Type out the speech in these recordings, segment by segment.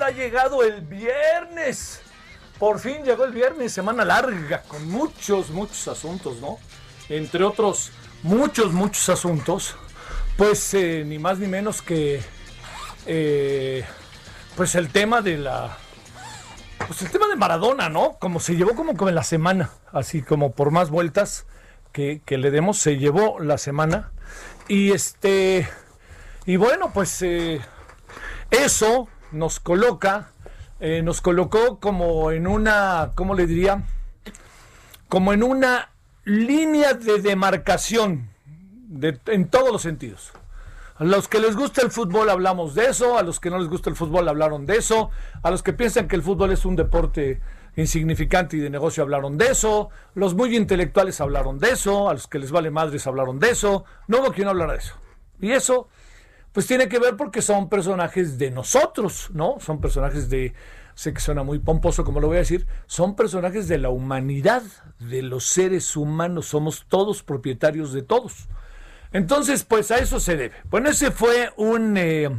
Ha llegado el viernes. Por fin llegó el viernes, semana larga, con muchos, muchos asuntos, ¿no? Entre otros, muchos, muchos asuntos. Pues eh, ni más ni menos que eh, pues el tema de la pues el tema de Maradona, ¿no? Como se llevó como, como en la semana, así como por más vueltas que, que le demos, se llevó la semana. Y este, y bueno, pues eh, eso nos coloca, eh, nos colocó como en una, ¿cómo le diría? Como en una línea de demarcación de- en todos los sentidos. A los que les gusta el fútbol hablamos de eso, a los que no les gusta el fútbol hablaron de eso, a los que piensan que el fútbol es un deporte insignificante y de negocio hablaron de eso, los muy intelectuales hablaron de eso, a los que les vale madres hablaron de eso, no hubo quien hablara de eso. Y eso, pues tiene que ver porque son personajes de nosotros, ¿no? Son personajes de, sé que suena muy pomposo como lo voy a decir, son personajes de la humanidad, de los seres humanos, somos todos propietarios de todos. Entonces, pues a eso se debe. Bueno, ese fue un, eh,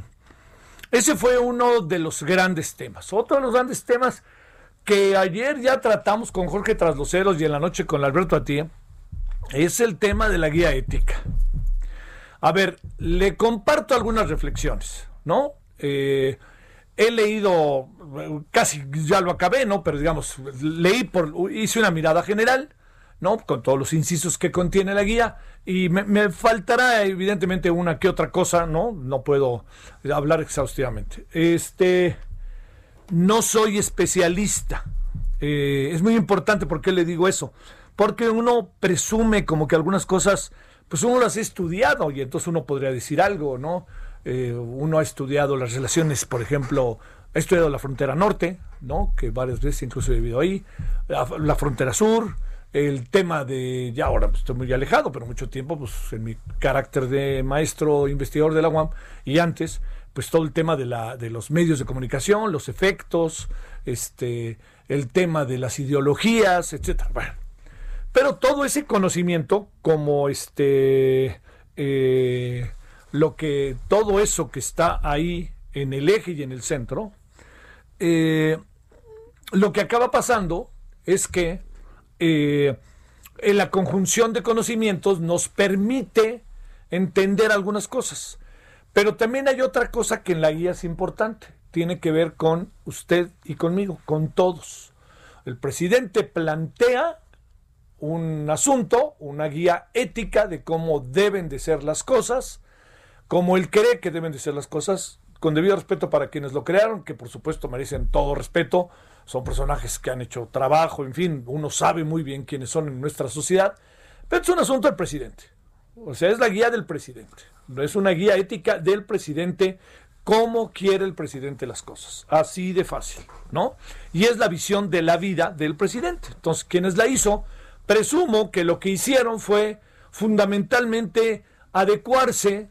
ese fue uno de los grandes temas. Otro de los grandes temas que ayer ya tratamos con Jorge Trasloceros y en la noche con Alberto Atía es el tema de la guía ética. A ver, le comparto algunas reflexiones, ¿no? Eh, he leído, casi ya lo acabé, ¿no? Pero digamos, leí por, hice una mirada general, ¿no? Con todos los incisos que contiene la guía y me, faltará evidentemente una que otra cosa, ¿no? No puedo hablar exhaustivamente. Este, no soy especialista, Eh, es muy importante, ¿por qué le digo eso? Porque uno presume como que algunas cosas, pues uno las ha estudiado y entonces uno podría decir algo, ¿no? Eh, uno ha estudiado las relaciones, por ejemplo, ha estudiado la frontera norte, ¿no? Que varias veces incluso he vivido ahí, la, la frontera sur, el tema de, ya ahora pues, estoy muy alejado, pero mucho tiempo, pues en mi carácter de maestro investigador de la UAM y antes, pues todo el tema de, la, de los medios de comunicación, los efectos, este, el tema de las ideologías, etcétera. Bueno, pero todo ese conocimiento, como este, eh, lo que, todo eso que está ahí en el eje y en el centro, eh, lo que acaba pasando es que eh, en la conjunción de conocimientos nos permite entender algunas cosas. Pero también hay otra cosa que en la guía es importante. Tiene que ver con usted y conmigo, con todos. El presidente plantea un asunto, una guía ética de cómo deben de ser las cosas, como él cree que deben de ser las cosas, con debido respeto para quienes lo crearon, que por supuesto merecen todo respeto, son personajes que han hecho trabajo, en fin, uno sabe muy bien quiénes son en nuestra sociedad, pero es un asunto del presidente. O sea, es la guía del presidente. Es una guía ética del presidente, cómo quiere el presidente las cosas. Así de fácil, ¿no? Y es la visión de la vida del presidente. Entonces, quienes la hizo, presumo que lo que hicieron fue fundamentalmente adecuarse,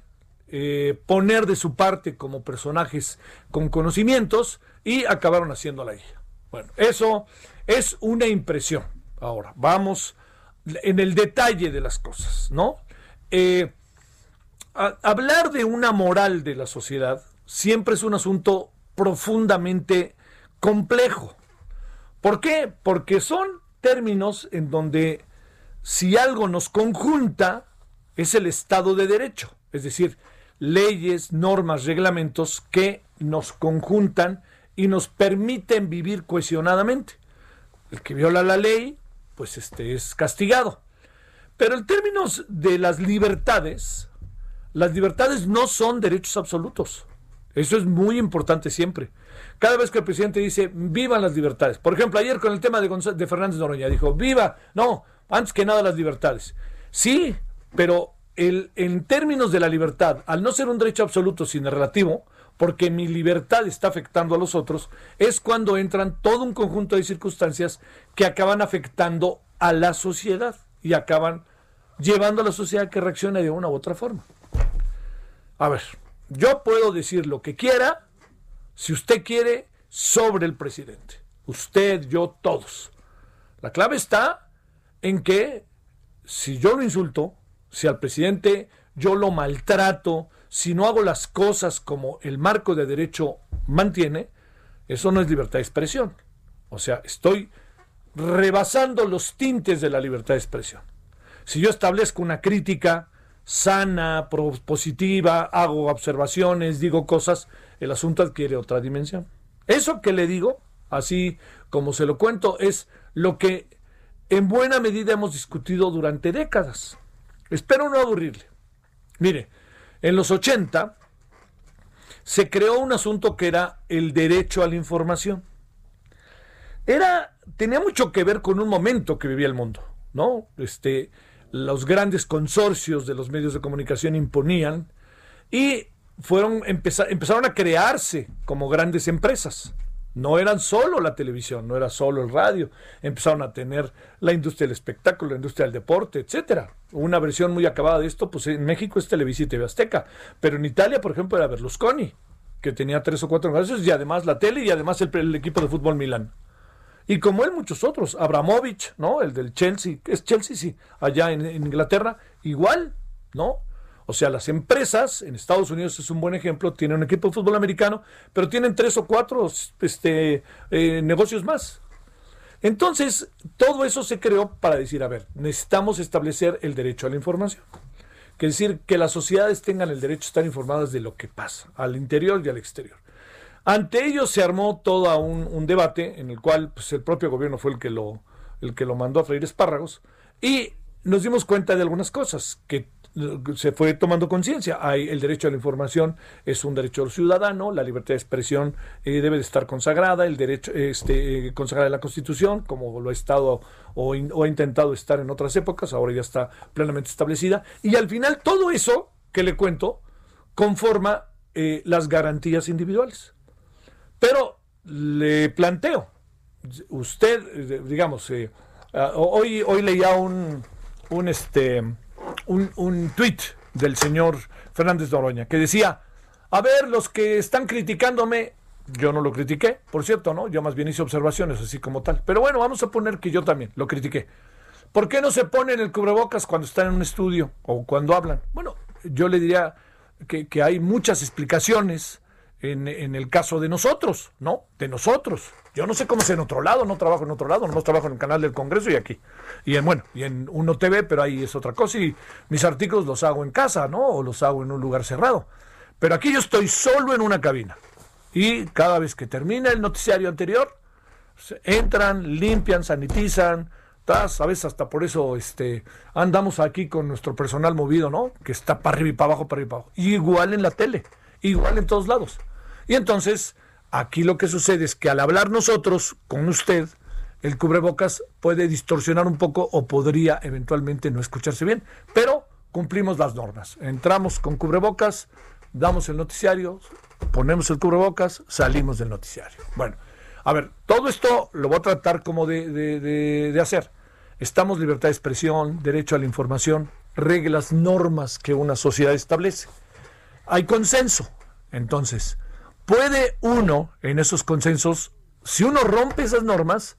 eh, poner de su parte como personajes con conocimientos y acabaron haciendo la guía. Bueno, eso es una impresión. Ahora, vamos en el detalle de las cosas, ¿no? Eh, hablar de una moral de la sociedad siempre es un asunto profundamente complejo. ¿Por qué? Porque son términos en donde si algo nos conjunta es el Estado de Derecho, es decir, leyes, normas, reglamentos que nos conjuntan y nos permiten vivir cohesionadamente. El que viola la ley, pues este es castigado. Pero en términos de las libertades, las libertades no son derechos absolutos. Eso es muy importante siempre. Cada vez que el presidente dice, vivan las libertades. Por ejemplo, ayer con el tema de, Fernández Noroña, dijo, viva, no, antes que nada las libertades. Sí, pero el, en términos de la libertad, al no ser un derecho absoluto, sino relativo, porque mi libertad está afectando a los otros, es cuando entran todo un conjunto de circunstancias que acaban afectando a la sociedad y acaban llevando a la sociedad que reaccione de una u otra forma. A ver, yo puedo decir lo que quiera, si usted quiere, sobre el presidente. Usted, yo, todos. La clave está en que si yo lo insulto, si al presidente yo lo maltrato, si no hago las cosas como el marco de derecho mantiene, eso no es libertad de expresión. O sea, estoy rebasando los tintes de la libertad de expresión. Si yo establezco una crítica sana, positiva, hago observaciones, digo cosas, el asunto adquiere otra dimensión. Eso que le digo, así como se lo cuento, es lo que en buena medida hemos discutido durante décadas. Espero no aburrirle. Mire, en los 80 se creó un asunto que era el derecho a la información. Era, tenía mucho que ver con un momento que vivía el mundo, ¿no? Este, los grandes consorcios de los medios de comunicación imponían y fueron, empezar, empezaron a crearse como grandes empresas. No eran solo la televisión, no era solo el radio. Empezaron a tener la industria del espectáculo, la industria del deporte, etcétera. Una versión muy acabada de esto, pues en México es Televisa y TV Azteca. Pero en Italia, por ejemplo, era Berlusconi, que tenía tres o cuatro negocios, y además la tele y además el, equipo de fútbol Milán. Y como él, muchos otros. Abramovich, ¿no? El del Chelsea. ¿Es Chelsea? Sí. Allá en Inglaterra. Igual, ¿no? O sea, las empresas, en Estados Unidos es un buen ejemplo, tienen un equipo de fútbol americano, pero tienen tres o cuatro este, eh, negocios más. Entonces, todo eso se creó para decir, a ver, necesitamos establecer el derecho a la información. Que decir, que las sociedades tengan el derecho a estar informadas de lo que pasa, al interior y al exterior. Ante ello se armó todo un, un debate en el cual pues, el propio gobierno fue el que, lo, el que lo mandó a freír espárragos y nos dimos cuenta de algunas cosas, que se fue tomando conciencia. El derecho a la información es un derecho ciudadano, la libertad de expresión eh, debe de estar consagrada, el derecho este, eh, consagrada en la Constitución, como lo ha estado o, o ha intentado estar en otras épocas, ahora ya está plenamente establecida. Y al final todo eso que le cuento conforma eh, las garantías individuales. Pero le planteo, usted, eh, digamos, eh, ah, hoy, hoy leía un, un, este, un, un tuit del señor Fernández Noroña que decía, a ver, los que están criticándome, yo no lo critiqué, por cierto, ¿no? Yo más bien hice observaciones así como tal. Pero bueno, vamos a poner que yo también lo critiqué. ¿Por qué no se ponen el cubrebocas cuando están en un estudio o cuando hablan? Bueno, yo le diría que, que hay muchas explicaciones en, el caso de nosotros, ¿no? De nosotros. Yo no sé cómo es en otro lado, no trabajo en otro lado, no trabajo en el canal del Congreso y aquí. Y en, bueno, y en Uno TV, pero ahí es otra cosa. Y mis artículos los hago en casa, ¿no? O los hago en un lugar cerrado. Pero aquí yo estoy solo en una cabina. Y cada vez que termina el noticiario anterior, se- entran, limpian, sanitizan, tas, a veces hasta por eso este, andamos aquí con nuestro personal movido, ¿no? Que está para arriba y para abajo, para arriba y para abajo. Igual en la tele, igual en todos lados. Y entonces, aquí lo que sucede es que al hablar nosotros con usted, el cubrebocas puede distorsionar un poco o podría eventualmente no escucharse bien, pero cumplimos las normas. Entramos con cubrebocas, damos el noticiario, ponemos el cubrebocas, salimos del noticiario. Bueno, a ver, todo esto lo voy a tratar como de, de- hacer. Estamos libertad de expresión, derecho a la información, reglas, normas que una sociedad establece. Hay consenso. Entonces, puede uno en esos consensos, si uno rompe esas normas,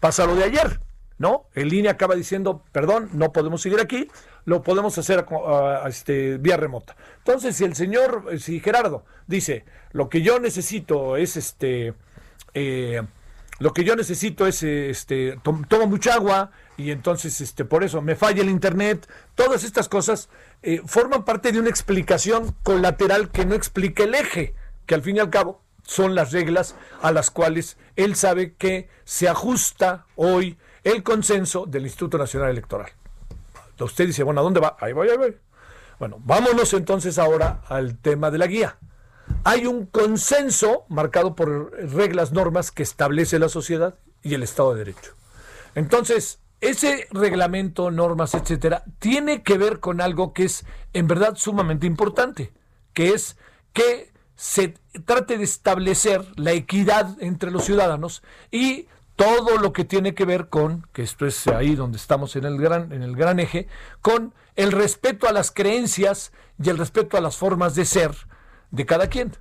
pasa lo de ayer, ¿no? El INE acaba diciendo, perdón, no podemos seguir aquí, lo podemos hacer a- este, vía remota. Entonces, si el señor, si Gerardo dice, lo que yo necesito es este, eh, lo que yo necesito es este tom- tomo mucha agua y entonces este por eso me falla el internet todas estas cosas eh, forman parte de una explicación colateral que no explica el eje que al fin y al cabo son las reglas a las cuales él sabe que se ajusta hoy el consenso del Instituto Nacional Electoral. Usted dice bueno a dónde va ahí voy ahí voy bueno vámonos entonces ahora al tema de la guía. Hay un consenso marcado por reglas, normas que establece la sociedad y el Estado de Derecho. Entonces, ese reglamento, normas, etcétera, tiene que ver con algo que es en verdad sumamente importante, que es que se trate de establecer la equidad entre los ciudadanos y todo lo que tiene que ver con, que esto es ahí donde estamos en el gran, en el gran eje, con el respeto a las creencias y el respeto a las formas de ser de cada quien.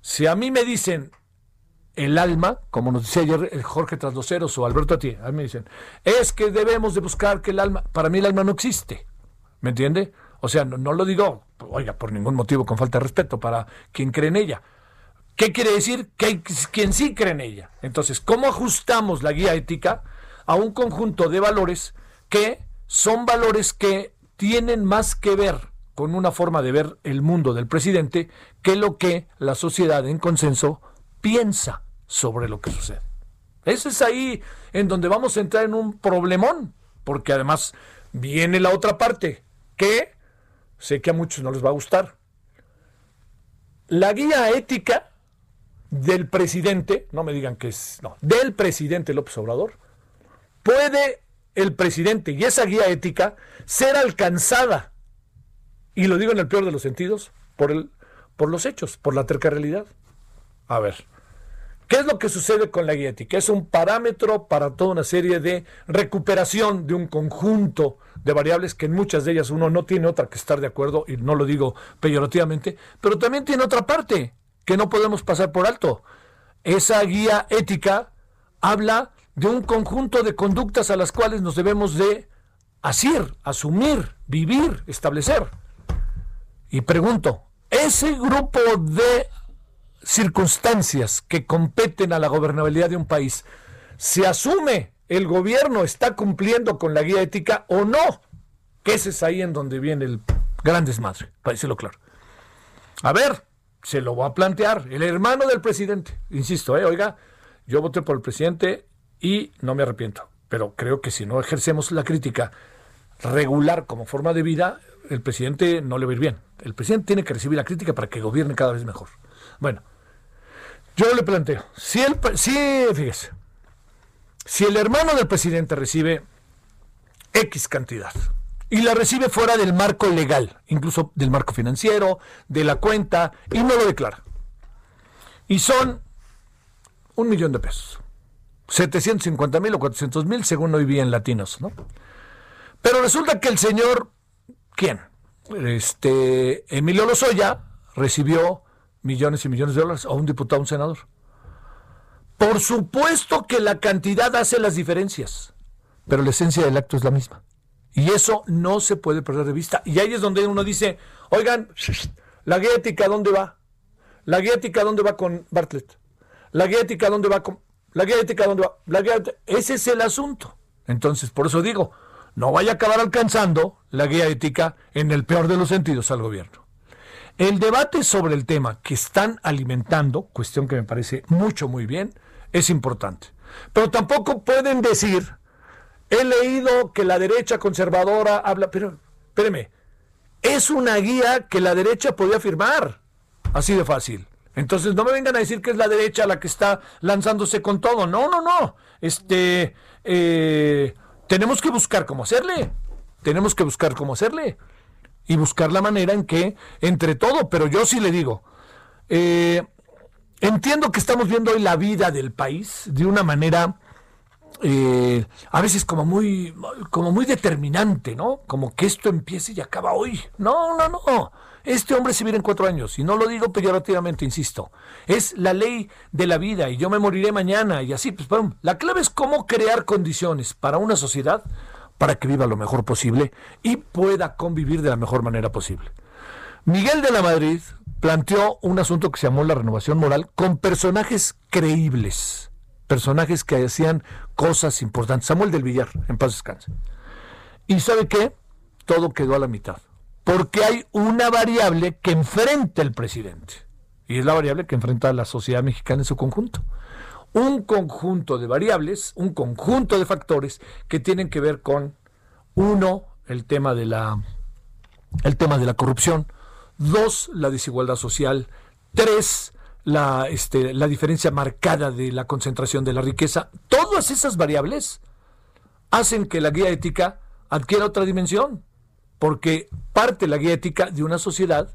Si a mí me dicen el alma, como nos decía ayer Jorge Trasloceros o Alberto Ati, a mí me dicen, es que debemos de buscar que el alma, para mí el alma no existe, ¿me entiende? O sea, no, no lo digo, oiga, por ningún motivo con falta de respeto para quien cree en ella. ¿Qué quiere decir? Que hay quien sí cree en ella. Entonces, ¿cómo ajustamos la guía ética a un conjunto de valores que son valores que tienen más que ver con una forma de ver el mundo del presidente que lo que la sociedad en consenso piensa sobre lo que sucede? Ese es ahí en donde vamos a entrar en un problemón, porque además viene la otra parte, que sé que a muchos no les va a gustar. La guía ética del presidente, no me digan que es, no, del presidente López Obrador, puede el presidente y esa guía ética ser alcanzada, y lo digo en el peor de los sentidos, por, el, por los hechos, por la terca realidad. A ver, ¿qué es lo que sucede con la guía ética? Es un parámetro para toda una serie de recuperación de un conjunto de variables que en muchas de ellas uno no tiene otra que estar de acuerdo, y no lo digo peyorativamente, pero también tiene otra parte que no podemos pasar por alto. Esa guía ética habla de un conjunto de conductas a las cuales nos debemos de asir, asumir, vivir, establecer. Y pregunto, ese grupo de circunstancias que competen a la gobernabilidad de un país, ¿se asume el gobierno está cumpliendo con la guía ética o no? Que ese es ahí en donde viene el gran desmadre, para decirlo claro. A ver, se lo voy a plantear. El hermano del presidente, insisto, ¿eh? oiga, yo voté por el presidente y no me arrepiento, pero creo que si no ejercemos la crítica regular como forma de vida, el presidente no le va a ir bien. El presidente tiene que recibir la crítica para que gobierne cada vez mejor. Bueno, yo le planteo, si el, si, fíjese, si el hermano del presidente recibe X cantidad y la recibe fuera del marco legal, incluso del marco financiero, de la cuenta, y no lo declara, y son un millón de pesos, 750 mil o 400 mil, según hoy vi en latinos, ¿no? Pero resulta que el señor, ¿quién? Este, Emilio Lozoya recibió millones y millones de dólares a un diputado, a un senador. Por supuesto que la cantidad hace las diferencias, pero la esencia del acto es la misma. Y eso no se puede perder de vista. Y ahí es donde uno dice, oigan, la guía ética, ¿dónde va? La guía ética, ¿dónde va con Bartlett? La guía ética, ¿dónde va con... La guía ética, ¿dónde va? La guía... Ese es el asunto. Entonces, por eso digo, no vaya a acabar alcanzando la guía ética en el peor de los sentidos al gobierno. El debate sobre el tema que están alimentando, cuestión que me parece mucho, muy bien, es importante. Pero tampoco pueden decir, he leído que la derecha conservadora habla, pero espéreme, es una guía que la derecha podía firmar, así de fácil. Entonces no me vengan a decir que es la derecha la que está lanzándose con todo. No, no, no. Este, eh, tenemos que buscar cómo hacerle. Tenemos que buscar cómo hacerle y buscar la manera en que, entre todo, pero yo sí le digo, eh, entiendo que estamos viendo hoy la vida del país de una manera eh, a veces como muy, como muy determinante, ¿no? Como que esto empiece y acaba hoy. No, no, no. Este hombre se vive en cuatro años, y no lo digo peyorativamente, insisto. Es la ley de la vida, y yo me moriré mañana, y así, pues, la clave es cómo crear condiciones para una sociedad para que viva lo mejor posible y pueda convivir de la mejor manera posible. Miguel de la Madrid planteó un asunto que se llamó la renovación moral con personajes creíbles, personajes que hacían cosas importantes. Samuel del Villar, en paz descanse. ¿Y sabe qué? Todo quedó a la mitad. Porque hay una variable que enfrenta el presidente. Y es la variable que enfrenta a la sociedad mexicana en su conjunto un conjunto de variables, un conjunto de factores que tienen que ver con uno, el tema de la el tema de la corrupción, dos, la desigualdad social, tres, la, este, la diferencia marcada de la concentración de la riqueza. Todas esas variables hacen que la guía ética adquiera otra dimensión, porque parte la guía ética de una sociedad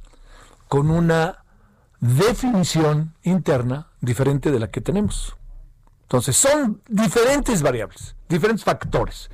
con una definición interna diferente de la que tenemos. Entonces, son diferentes variables, diferentes factores.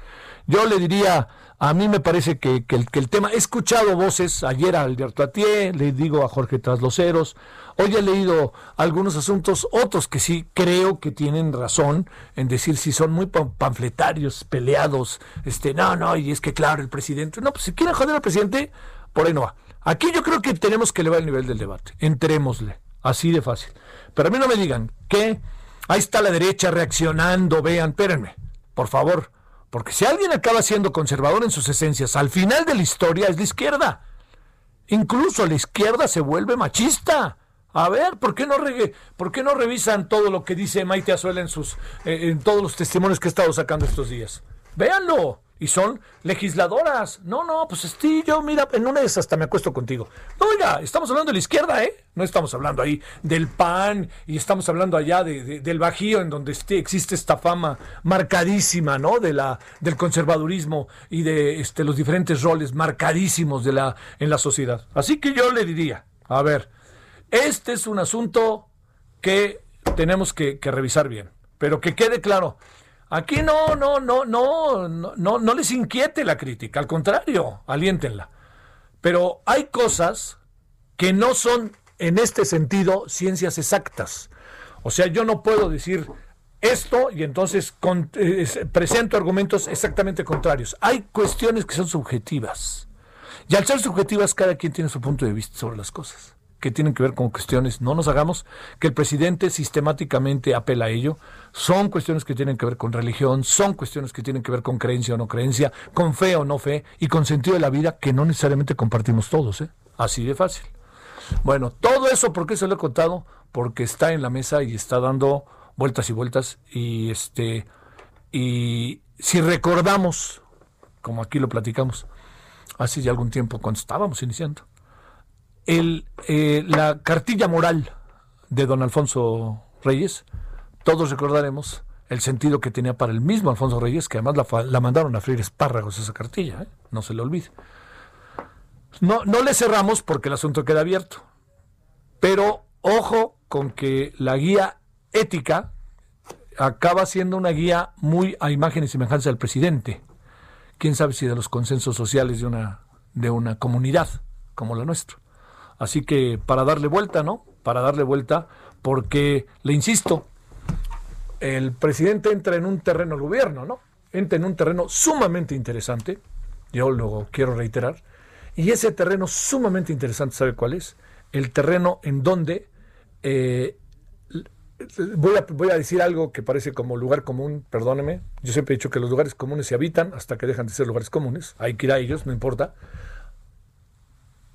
Yo le diría, a mí me parece que, el, tema, he escuchado voces, ayer a Alberto Atié, le digo a Jorge Trasloceros, hoy he leído algunos asuntos, otros que sí creo que tienen razón en decir si son muy panfletarios, peleados, este, no, no, y es que claro, el presidente, no, pues si quieren joder al presidente, por ahí no va. Aquí yo creo que tenemos que elevar el nivel del debate, entrémosle, así de fácil. Pero a mí no me digan que Ahí está la derecha reaccionando, vean, espérenme, por favor, porque si alguien acaba siendo conservador en sus esencias, al final de la historia es la izquierda. Incluso la izquierda se vuelve machista. A ver, ¿por qué no, ¿por qué no revisan todo lo que dice Maite Azuela en, sus, eh, en todos los testimonios que he estado sacando estos días? Véanlo y son legisladoras. No, no, pues sí, yo, mira, en una de esas hasta me acuesto contigo. No, oiga, estamos hablando de la izquierda, ¿eh? No estamos hablando ahí del PAN y estamos hablando allá de, del Bajío, en donde este, existe esta fama marcadísima, ¿no? De la, del conservadurismo y de este, los diferentes roles marcadísimos de la, en la sociedad. Así que yo le diría, a ver, este es un asunto que tenemos que revisar bien, pero que quede claro Aquí no, no, no, no, no, no les inquiete la crítica, al contrario, aliéntenla. Pero hay cosas que no son en este sentido ciencias exactas. O sea, yo no puedo decir esto y entonces presento argumentos exactamente contrarios. Hay cuestiones que son subjetivas. Y al ser subjetivas, cada quien tiene su punto de vista sobre las cosas que tienen que ver con cuestiones, no nos hagamos que el presidente sistemáticamente apela a ello, son cuestiones que tienen que ver con religión, son cuestiones que tienen que ver con creencia o no creencia, con fe o no fe y con sentido de la vida que no necesariamente compartimos todos, ¿eh? así de fácil. Bueno, todo eso, ¿por qué se lo he contado? Porque está en la mesa y está dando vueltas y vueltas y este y si recordamos como aquí lo platicamos hace ya algún tiempo cuando estábamos iniciando. Eh, la cartilla moral de don Alfonso Reyes, todos recordaremos el sentido que tenía para el mismo Alfonso Reyes, que además la, la mandaron a freír espárragos esa cartilla, ¿eh? no se le olvide. No, no le cerramos porque el asunto queda abierto, pero ojo con que la guía ética acaba siendo una guía muy a imagen y semejanza del presidente. Quién sabe si de los consensos sociales de una, de una comunidad como la nuestra. Así que para darle vuelta, ¿no? Para darle vuelta, porque le insisto, el presidente entra en un terreno, el gobierno, ¿no? Entra en un terreno sumamente interesante, yo lo quiero reiterar, y ese terreno sumamente interesante, ¿sabe cuál es? El terreno en donde eh, voy, a, voy a decir algo que parece como lugar común, perdóneme. Yo siempre he dicho que los lugares comunes se habitan hasta que dejan de ser lugares comunes. Hay que ir a ellos, no importa.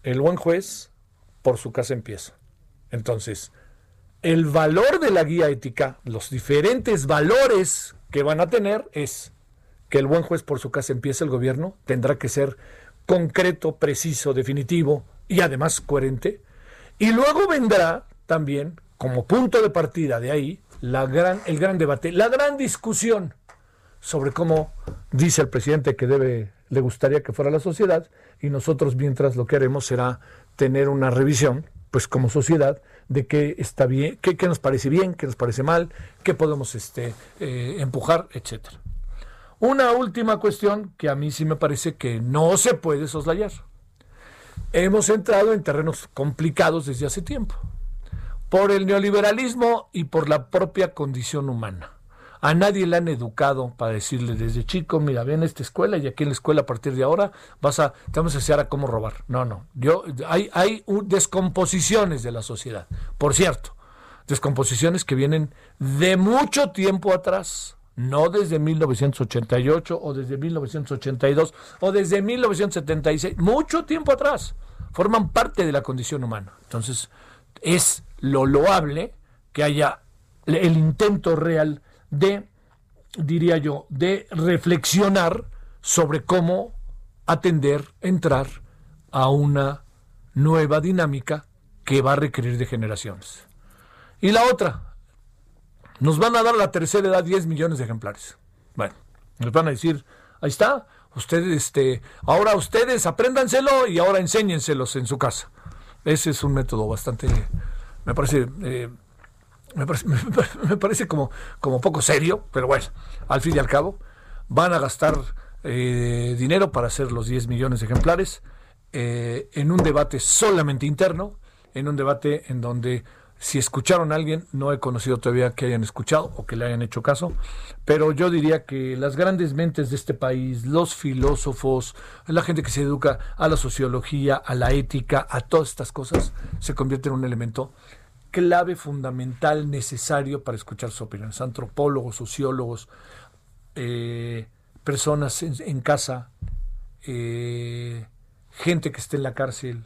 El buen juez por su casa empieza. Entonces, el valor de la guía ética, los diferentes valores que van a tener es que el buen juez por su casa empieza el gobierno, tendrá que ser concreto, preciso, definitivo y además coherente. Y luego vendrá también como punto de partida de ahí la gran, el gran debate, la gran discusión sobre cómo dice el presidente que debe, le gustaría que fuera la sociedad, y nosotros mientras lo que haremos será tener una revisión, pues como sociedad, de qué está bien, qué, qué nos parece bien, qué nos parece mal, qué podemos este, eh, empujar, etcétera. Una última cuestión que a mí sí me parece que no se puede soslayar. Hemos entrado en terrenos complicados desde hace tiempo, por el neoliberalismo y por la propia condición humana. A nadie le han educado para decirle desde chico, mira, ven a esta escuela y aquí en la escuela a partir de ahora vas a, te vamos a enseñar a cómo robar. No, no. Yo, hay, hay descomposiciones de la sociedad. Por cierto, descomposiciones que vienen de mucho tiempo atrás. No desde 1988 o desde 1982 o desde 1976, mucho tiempo atrás. Forman parte de la condición humana. Entonces, es lo loable que haya el intento real de, diría yo, de reflexionar sobre cómo atender, entrar a una nueva dinámica que va a requerir de generaciones. Y la otra, nos van a dar a la tercera edad 10 millones de ejemplares. Bueno, nos van a decir, ahí está, ustedes, este, ahora ustedes apréndanselo y ahora enséñenselos en su casa. Ese es un método bastante, me parece, eh, me parece, como, como poco serio, pero bueno, al fin y al cabo, van a gastar eh, dinero para hacer los 10 millones de ejemplares eh, en un debate solamente interno, en un debate en donde si escucharon a alguien, no he conocido todavía que hayan escuchado o que le hayan hecho caso, pero yo diría que las grandes mentes de este país, los filósofos, la gente que se educa a la sociología, a la ética, a todas estas cosas, se convierte en un elemento clave, fundamental, necesario para escuchar sus opiniones. Antropólogos, sociólogos, eh, personas en, casa, eh, gente que esté en la cárcel,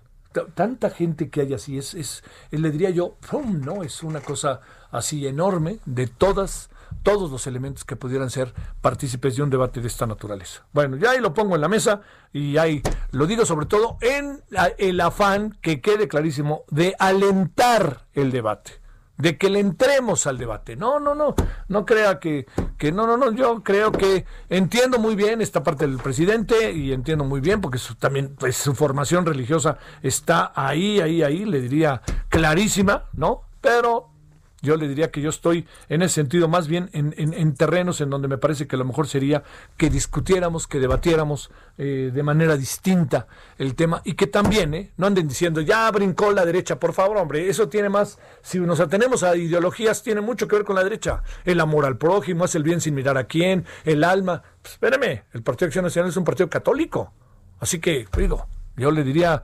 tanta gente que hay así, es, es, le diría yo, ¡pum! ¿no? Es una cosa así enorme de todas, todos los elementos que pudieran ser partícipes de un debate de esta naturaleza. Bueno, ya ahí lo pongo en la mesa y ahí lo digo sobre todo en el afán que quede clarísimo de alentar el debate de que le entremos al debate. No, no, no, no crea que, que no, no, no, yo creo que entiendo muy bien esta parte del presidente y entiendo muy bien porque también pues, su formación religiosa está ahí, ahí, ahí, le diría clarísima, ¿no? Pero yo le diría que yo estoy en ese sentido más bien en, en- en terrenos en donde me parece que lo mejor sería que discutiéramos, que debatiéramos eh, de manera distinta el tema y que también eh, no anden diciendo ya brincó la derecha, por favor, hombre, eso tiene más, si nos atenemos a ideologías, tiene mucho que ver con la derecha. El amor al prójimo, hace el bien sin mirar a quién, el alma. Pues, espéreme, el Partido Acción Nacional es un partido católico. Así que, digo, yo le diría,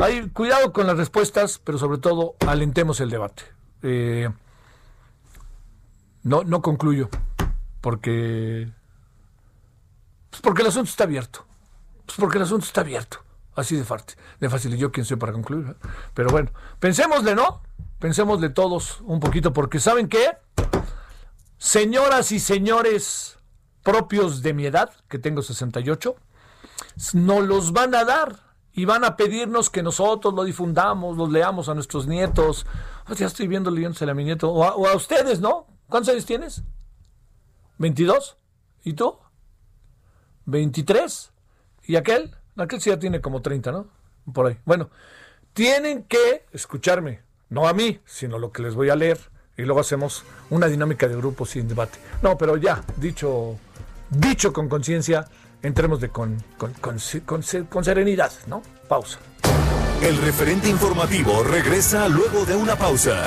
hay cuidado con las respuestas, pero sobre todo alentemos el debate. Eh, no, no concluyo, porque, pues porque el asunto está abierto. Pues porque el asunto está abierto. Así de fácil. De fácil. Yo quién soy para concluir. Pero bueno, pensémosle, ¿no? Pensémosle todos un poquito, porque ¿saben qué? Señoras y señores propios de mi edad, que tengo 68, no los van a dar y van a pedirnos que nosotros lo difundamos, los leamos a nuestros nietos. Oh, ya estoy viendo leyéndosela a mi nieto. O a ustedes, ¿no? ¿Cuántos años tienes? ¿22? ¿Y tú? ¿23? ¿Y aquel? Aquel sí ya tiene como 30, ¿no? Por ahí. Bueno, tienen que escucharme, no a mí, sino lo que les voy a leer. Y luego hacemos una dinámica de grupo sin debate. No, pero ya, dicho, dicho con conciencia, entremos de con, con, con, con- con serenidad, ¿no? Pausa. El referente informativo regresa luego de una pausa.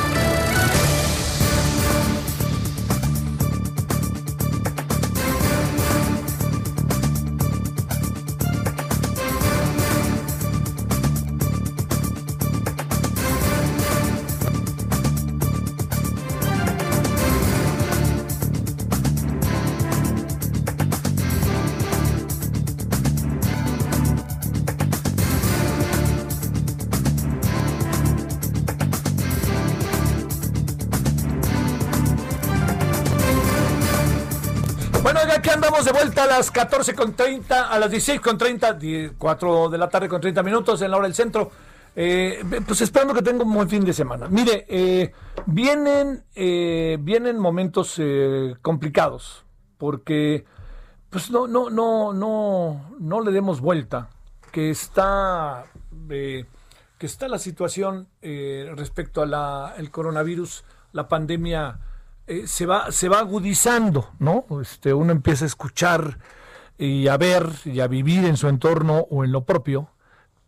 De vuelta a las 14.30, a las 16.30, 4 de la tarde con 30 minutos en la hora del centro. Eh, pues esperando que tenga un buen fin de semana. Mire, eh, vienen, eh, vienen momentos complicados, porque pues no, no, no, no, no le demos vuelta, que está, que está la situación respecto a la, el coronavirus, la pandemia eh, se va, se va agudizando, ¿no? Este, uno empieza a escuchar y a ver y a vivir en su entorno o en lo propio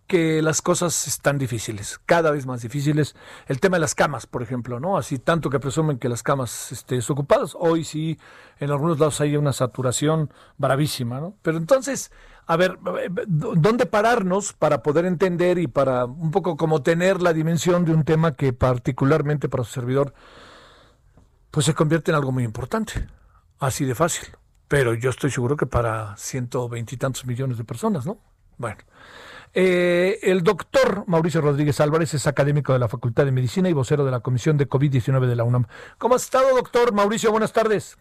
que las cosas están difíciles, cada vez más difíciles. El tema de las camas, por ejemplo, ¿no? Así tanto que presumen que las camas este, ocupadas, hoy sí, en algunos lados hay una saturación bravísima, ¿no? Pero entonces, a ver, ¿dónde pararnos para poder entender y para un poco como tener la dimensión de un tema que particularmente para su servidor, pues se convierte en algo muy importante, así de fácil. Pero yo estoy seguro que para ciento veintitantos millones de personas, ¿no? Bueno. Eh, el doctor Mauricio Rodríguez Álvarez es académico de la Facultad de Medicina y vocero de la Comisión de COVID-19 de la UNAM. ¿Cómo has estado, doctor Mauricio? Buenas tardes.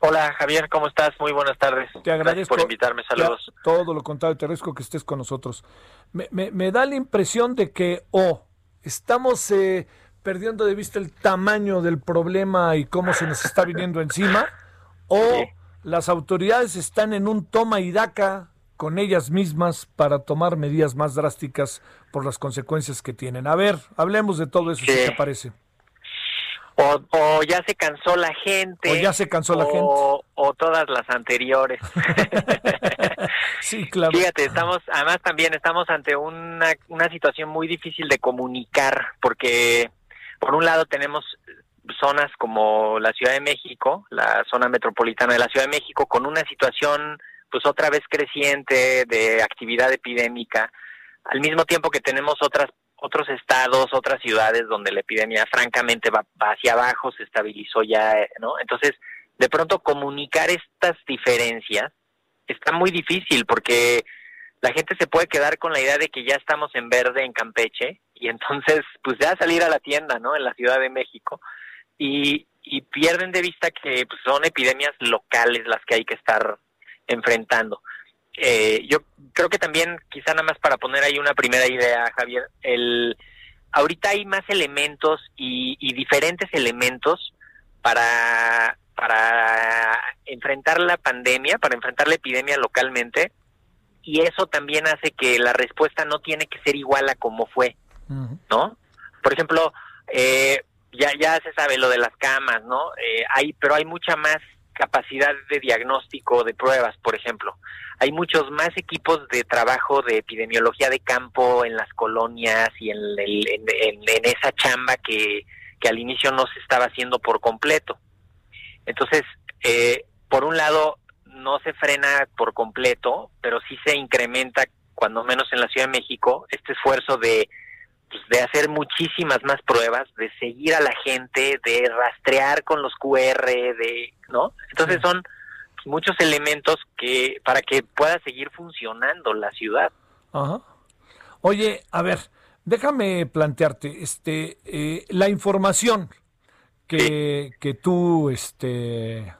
Hola Javier, ¿cómo estás? Muy buenas tardes. Te agradezco. Gracias por invitarme, saludos. Ya, todo lo contrario, te agradezco que estés con nosotros. Me, me, me da la impresión de que o oh, estamos eh, perdiendo de vista el tamaño del problema y cómo se nos está viniendo encima, o sí. las autoridades están en un toma y daca con ellas mismas para tomar medidas más drásticas por las consecuencias que tienen. A ver, hablemos de todo eso, sí. si te parece. O, o, ya se cansó la gente. O ya se cansó la o, gente. O todas las anteriores. sí, claro. Fíjate, estamos, además también estamos ante una, una situación muy difícil de comunicar, porque por un lado tenemos zonas como la Ciudad de México, la zona metropolitana de la Ciudad de México, con una situación pues otra vez creciente de actividad epidémica, al mismo tiempo que tenemos otras otros estados, otras ciudades donde la epidemia francamente va, va, hacia abajo, se estabilizó ya, ¿no? Entonces, de pronto comunicar estas diferencias está muy difícil porque la gente se puede quedar con la idea de que ya estamos en verde en Campeche y entonces pues ya salir a la tienda, ¿no? En la Ciudad de México y, y pierden de vista que pues, son epidemias locales las que hay que estar enfrentando. Eh, yo creo que también, quizá nada más para poner ahí una primera idea, Javier, el ahorita hay más elementos y, y diferentes elementos para, para enfrentar la pandemia, para enfrentar la epidemia localmente, y eso también hace que la respuesta no tiene que ser igual a como fue, ¿no? Por ejemplo, eh, ya, ya se sabe lo de las camas, ¿no? Eh, hay, pero hay mucha más capacidad de diagnóstico de pruebas, por ejemplo. Hay muchos más equipos de trabajo de epidemiología de campo en las colonias y en, el, en, en, en esa chamba que, que, al inicio no se estaba haciendo por completo. Entonces, eh, por un lado, no se frena por completo, pero sí se incrementa, cuando menos en la Ciudad de México, este esfuerzo de pues, de hacer muchísimas más pruebas, de seguir a la gente, de rastrear con los QR, de, ¿no? Entonces son muchos elementos que para que pueda seguir funcionando la ciudad. Ajá. Oye, a ver, déjame plantearte, este, eh, la información que, que tú, este,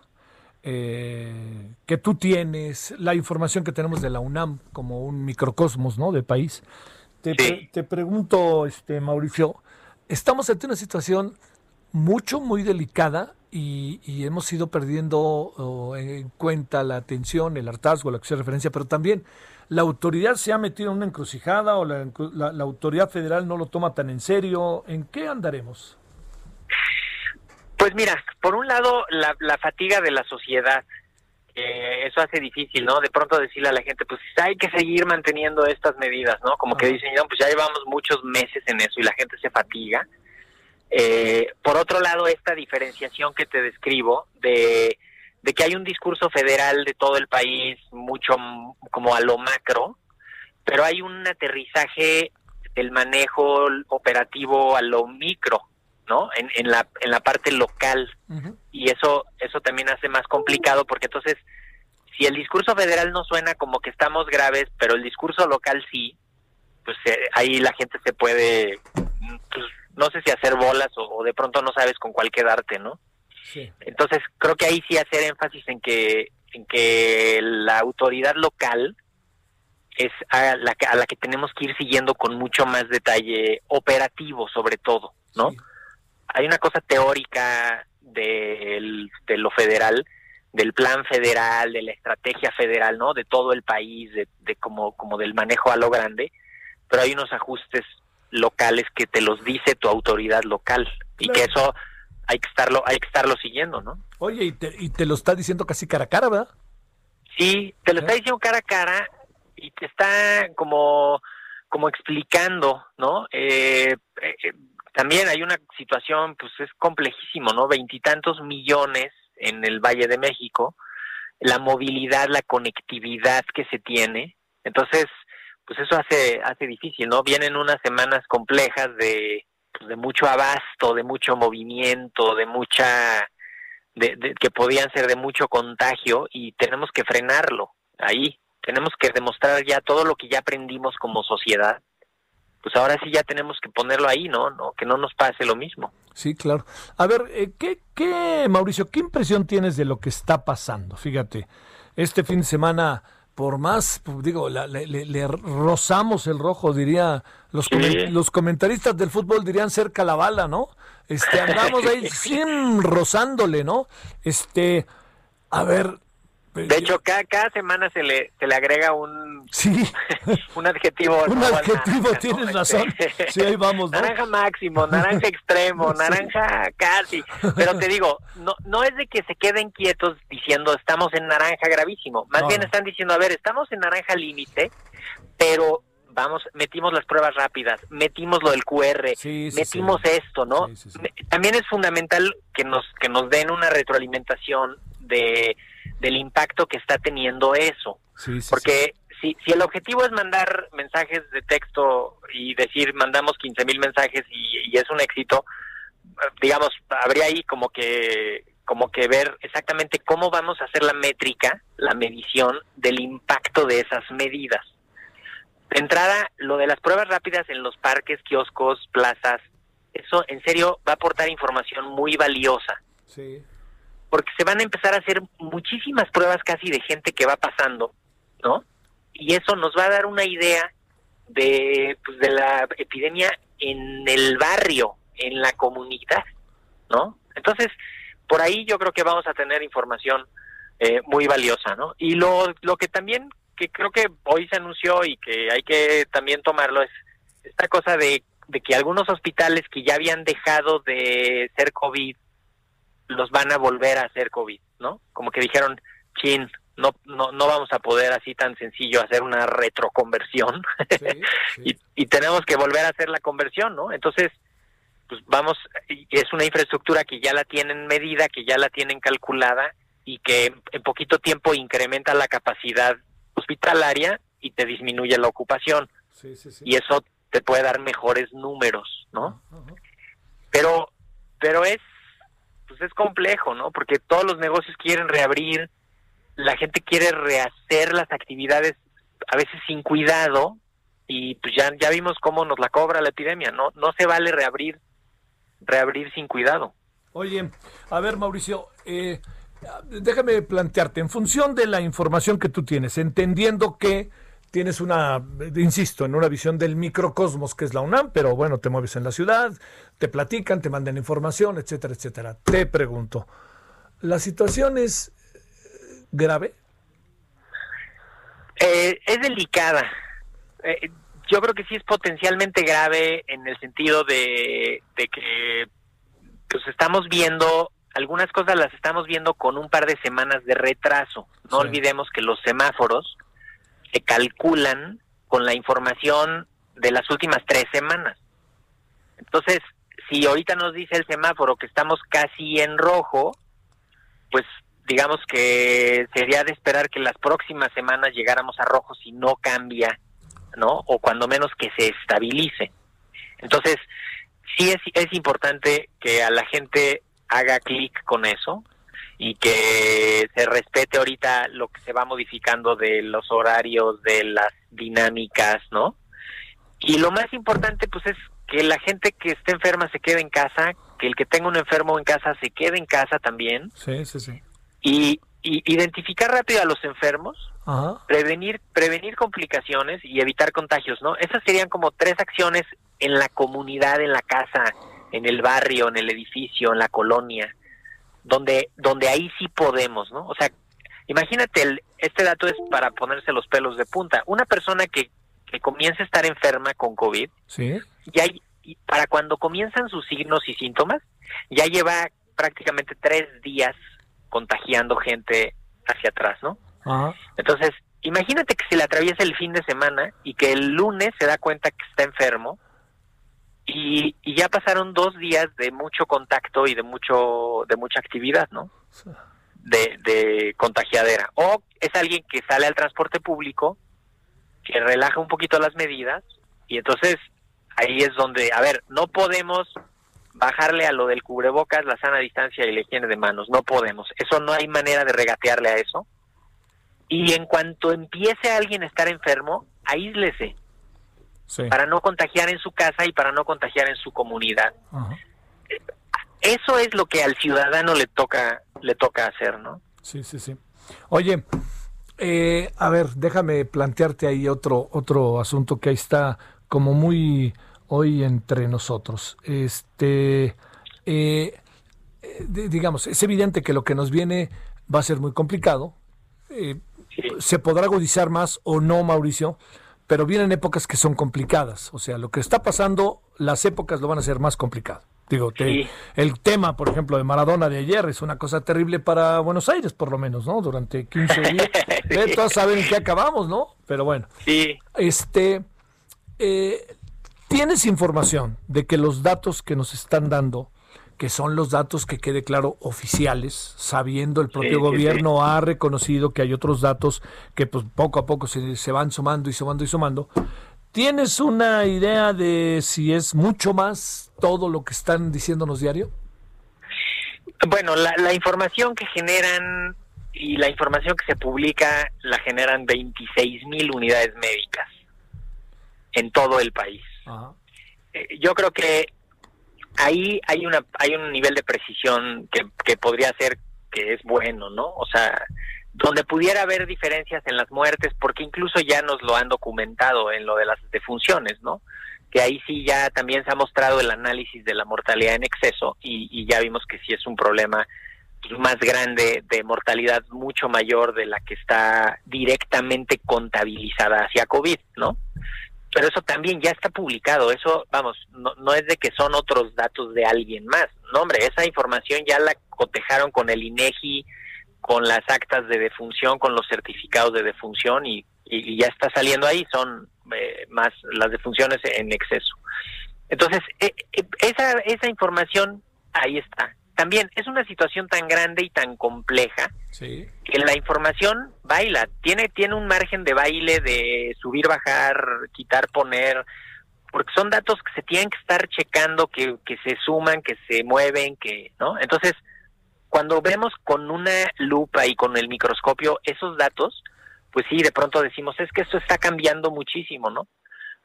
eh, que tú tienes, la información que tenemos de la UNAM como un microcosmos, ¿no? De país. Te, pre- te pregunto, este, Mauricio, estamos ante una situación mucho, muy delicada y, y hemos ido perdiendo oh, en cuenta la atención, el hartazgo, la que se referencia, pero también la autoridad se ha metido en una encrucijada o la, encru- la- la autoridad federal no lo toma tan en serio. ¿En qué andaremos? Pues mira, por un lado, la, la fatiga de la sociedad, eh, eso hace difícil, ¿no? De pronto decirle a la gente, pues hay que seguir manteniendo estas medidas, ¿no? Como que dicen, no, pues ya llevamos muchos meses en eso y la gente se fatiga. Eh, por otro lado, esta diferenciación que te describo de, de que hay un discurso federal de todo el país, mucho como a lo macro, pero hay un aterrizaje del manejo operativo a lo micro, ¿no? En, en la en la parte local y eso eso también hace más complicado porque entonces si el discurso federal no suena como que estamos graves, pero el discurso local sí, pues eh, ahí la gente se puede, pues, no sé si hacer bolas o, o de pronto no sabes con cuál quedarte, ¿no? Sí. Entonces creo que ahí sí hacer énfasis en que en que la autoridad local es a la, que- a la que tenemos que ir siguiendo con mucho más detalle operativo sobre todo, ¿no? Sí. Hay una cosa teórica del- de lo federal, del plan federal, de la estrategia federal, ¿no? De todo el país, de, de como, como del manejo a lo grande, pero hay unos ajustes locales que te los dice tu autoridad local y que eso hay que estarlo hay que estarlo siguiendo, ¿no? Oye, y te, y te lo está diciendo casi cara a cara, ¿verdad? Sí, te lo ¿Eh? está diciendo cara a cara y te está como, como explicando, ¿no? Eh, eh, también hay una situación, pues es complejísimo, ¿no? Veintitantos millones en el Valle de México, la movilidad, la conectividad que se tiene, entonces, pues eso hace, hace difícil, ¿no? Vienen unas semanas complejas de, pues, de mucho abasto, de mucho movimiento, de mucha de, de- que podían ser de mucho contagio y tenemos que frenarlo ahí. Tenemos que demostrar ya todo lo que ya aprendimos como sociedad. Pues ahora sí ya tenemos que ponerlo ahí, ¿no? no que no nos pase lo mismo. Sí, claro. A ver, eh, ¿qué, qué, Mauricio, qué impresión tienes de lo que está pasando? Fíjate, este fin de semana, por más, pues, digo, la- le, le- le rozamos el rojo, diría, los, comen- los comentaristas del fútbol dirían cerca la bala, ¿no? Este, andamos ahí sin rozándole, ¿no? Este, a ver. De hecho, cada, cada semana se le, se le agrega un, sí, un adjetivo. un adjetivo, tienes Este, razón. Sí, ahí vamos, ¿no? Naranja máximo, naranja extremo, naranja casi. Pero te digo, no, no es de que se queden quietos diciendo estamos en naranja gravísimo. Más No, bien están diciendo, a ver, estamos en naranja límite, pero vamos, metimos las pruebas rápidas, metimos lo del QR, Sí, sí, metimos sí. esto, ¿no? También es fundamental que nos, que nos den una retroalimentación de, del impacto que está teniendo eso. Sí, sí, Porque si, si el objetivo es mandar mensajes de texto y decir mandamos 15 mil mensajes y, y es un éxito, digamos, habría ahí como que como que ver exactamente cómo vamos a hacer la métrica, la medición del impacto de esas medidas. De entrada, lo de las pruebas rápidas en los parques, kioscos, plazas, eso en serio va a aportar información muy valiosa sí. Porque se van a empezar a hacer muchísimas pruebas casi de gente que va pasando, ¿no? Y eso nos va a dar una idea de, pues, de la epidemia en el barrio, en la comunidad, ¿no? Entonces, por ahí yo creo que vamos a tener información eh, muy valiosa, ¿no? Y lo, lo que también, que creo que hoy se anunció y que hay que también tomarlo es esta cosa de, de que algunos hospitales que ya habían dejado de ser COVID los van a volver a hacer COVID, ¿no? Como que dijeron, chin, no, no, no vamos a poder así tan sencillo hacer una retroconversión y, y tenemos que volver a hacer la conversión, ¿no? Entonces, pues vamos, es una infraestructura que ya la tienen medida, que ya la tienen calculada y que en poquito tiempo incrementa la capacidad hospitalaria y te disminuye la ocupación Sí, y eso te puede dar mejores números, ¿no? Pero, pero es, pues es complejo, ¿no? Porque todos los negocios quieren reabrir, la gente quiere rehacer las actividades a veces sin cuidado y pues ya, ya vimos cómo nos la cobra la epidemia, ¿no? No se vale reabrir, reabrir sin cuidado. Oye, a ver, Mauricio, eh, déjame plantearte, en función de la información que tú tienes, entendiendo que tienes una, insisto, en una visión del microcosmos que es la UNAM, pero bueno, te mueves en la ciudad, te platican, te mandan información, etcétera, etcétera. Te pregunto, ¿la situación es eh, grave? Eh, es delicada. Eh, yo creo que sí es potencialmente grave en el sentido de, de que pues estamos viendo algunas cosas las estamos viendo con un par de semanas de retraso. No Sí. olvidemos que los semáforos se calculan con la información de las últimas tres semanas. Entonces, si ahorita nos dice el semáforo que estamos casi en rojo, pues digamos que sería de esperar que las próximas semanas llegáramos a rojo si no cambia, ¿no? O cuando menos que se estabilice. Entonces, sí es, es importante que a la gente haga clic con eso y que se respete ahorita lo que se va modificando de los horarios, de las dinámicas, ¿no? Y lo más importante, pues, es que la gente que esté enferma se quede en casa, que el que tenga un enfermo en casa se quede en casa también, Sí, sí, sí. y, y identificar rápido a los enfermos, Ajá. prevenir prevenir complicaciones y evitar contagios, ¿no? Esas serían como tres acciones en la comunidad, en la casa, en el barrio, en el edificio, en la colonia, donde donde ahí sí podemos, ¿no? O sea, imagínate el, este dato es para ponerse los pelos de punta. Una persona que que comienza a estar enferma con COVID, Sí. ya y para cuando comienzan sus signos y síntomas, ya lleva prácticamente tres días contagiando gente hacia atrás, ¿no? Ajá. Entonces, imagínate que se le atraviesa el fin de semana y que el lunes se da cuenta que está enfermo y, y ya pasaron dos días de mucho contacto y de mucho de mucha actividad, ¿no? De, de contagiadera. O es alguien que sale al transporte público, que relaja un poquito las medidas y entonces ahí es donde, a ver, no podemos bajarle a lo del cubrebocas, la sana distancia y la higiene de manos, no podemos. Eso no hay manera de regatearle a eso. Y en cuanto empiece alguien a estar enfermo, aíslese Sí. para no contagiar en su casa y para no contagiar en su comunidad. Eso es lo que al ciudadano le toca le toca hacer, ¿no? Sí, sí, sí. Oye, eh, a ver, déjame plantearte ahí otro, otro asunto que ahí está como muy hoy entre nosotros. Este, eh, eh, di- digamos, es evidente que lo que nos viene va a ser muy complicado. Eh, Sí. se podrá agudizar más o no, Mauricio, pero vienen épocas que son complicadas. O sea, lo que está pasando, las épocas lo van a hacer más complicado. Digo, te- Sí. el tema, por ejemplo, de Maradona de ayer es una cosa terrible para Buenos Aires, por lo menos, ¿no? Durante 15 días. Eh, Todos saben en qué acabamos, ¿no? Pero bueno, Sí, este, eh, ¿tienes información de que los datos que nos están dando, que son los datos que quede claro oficiales, sabiendo el propio Sí, sí, gobierno ha reconocido que hay otros datos que pues poco a poco se, se van sumando y sumando y sumando? ¿Tienes una idea de si es mucho más todo lo que están diciéndonos diario? Bueno, la, la información que generan y la información que se publica la generan 26 mil unidades médicas en todo el país. Ajá. Eh, yo creo que ahí hay una hay un nivel de precisión que, que podría ser que es bueno, ¿no? O sea, donde pudiera haber diferencias en las muertes, porque incluso ya nos lo han documentado en lo de las defunciones, ¿no? Que ahí sí ya también se ha mostrado el análisis de la mortalidad en exceso y, y ya vimos que sí es un problema pues, más grande de mortalidad mucho mayor de la que está directamente contabilizada hacia COVID, ¿no? Pero eso también ya está publicado, eso, vamos, no, no es de que son otros datos de alguien más, no hombre, esa información ya la cotejaron con el INEGI, con las actas de defunción, con los certificados de defunción y, y- ya está saliendo ahí, son eh, más las defunciones en exceso. Entonces, eh, eh, esa, esa información ahí está. También es una situación tan grande y tan compleja Sí. que la información baila, tiene, tiene un margen de baile de subir, bajar, quitar, poner, porque son datos que se tienen que estar checando, que, que se suman, que se mueven, que, ¿no? Entonces, cuando vemos con una lupa y con el microscopio esos datos, pues sí, de pronto decimos, es que esto está cambiando muchísimo, ¿no?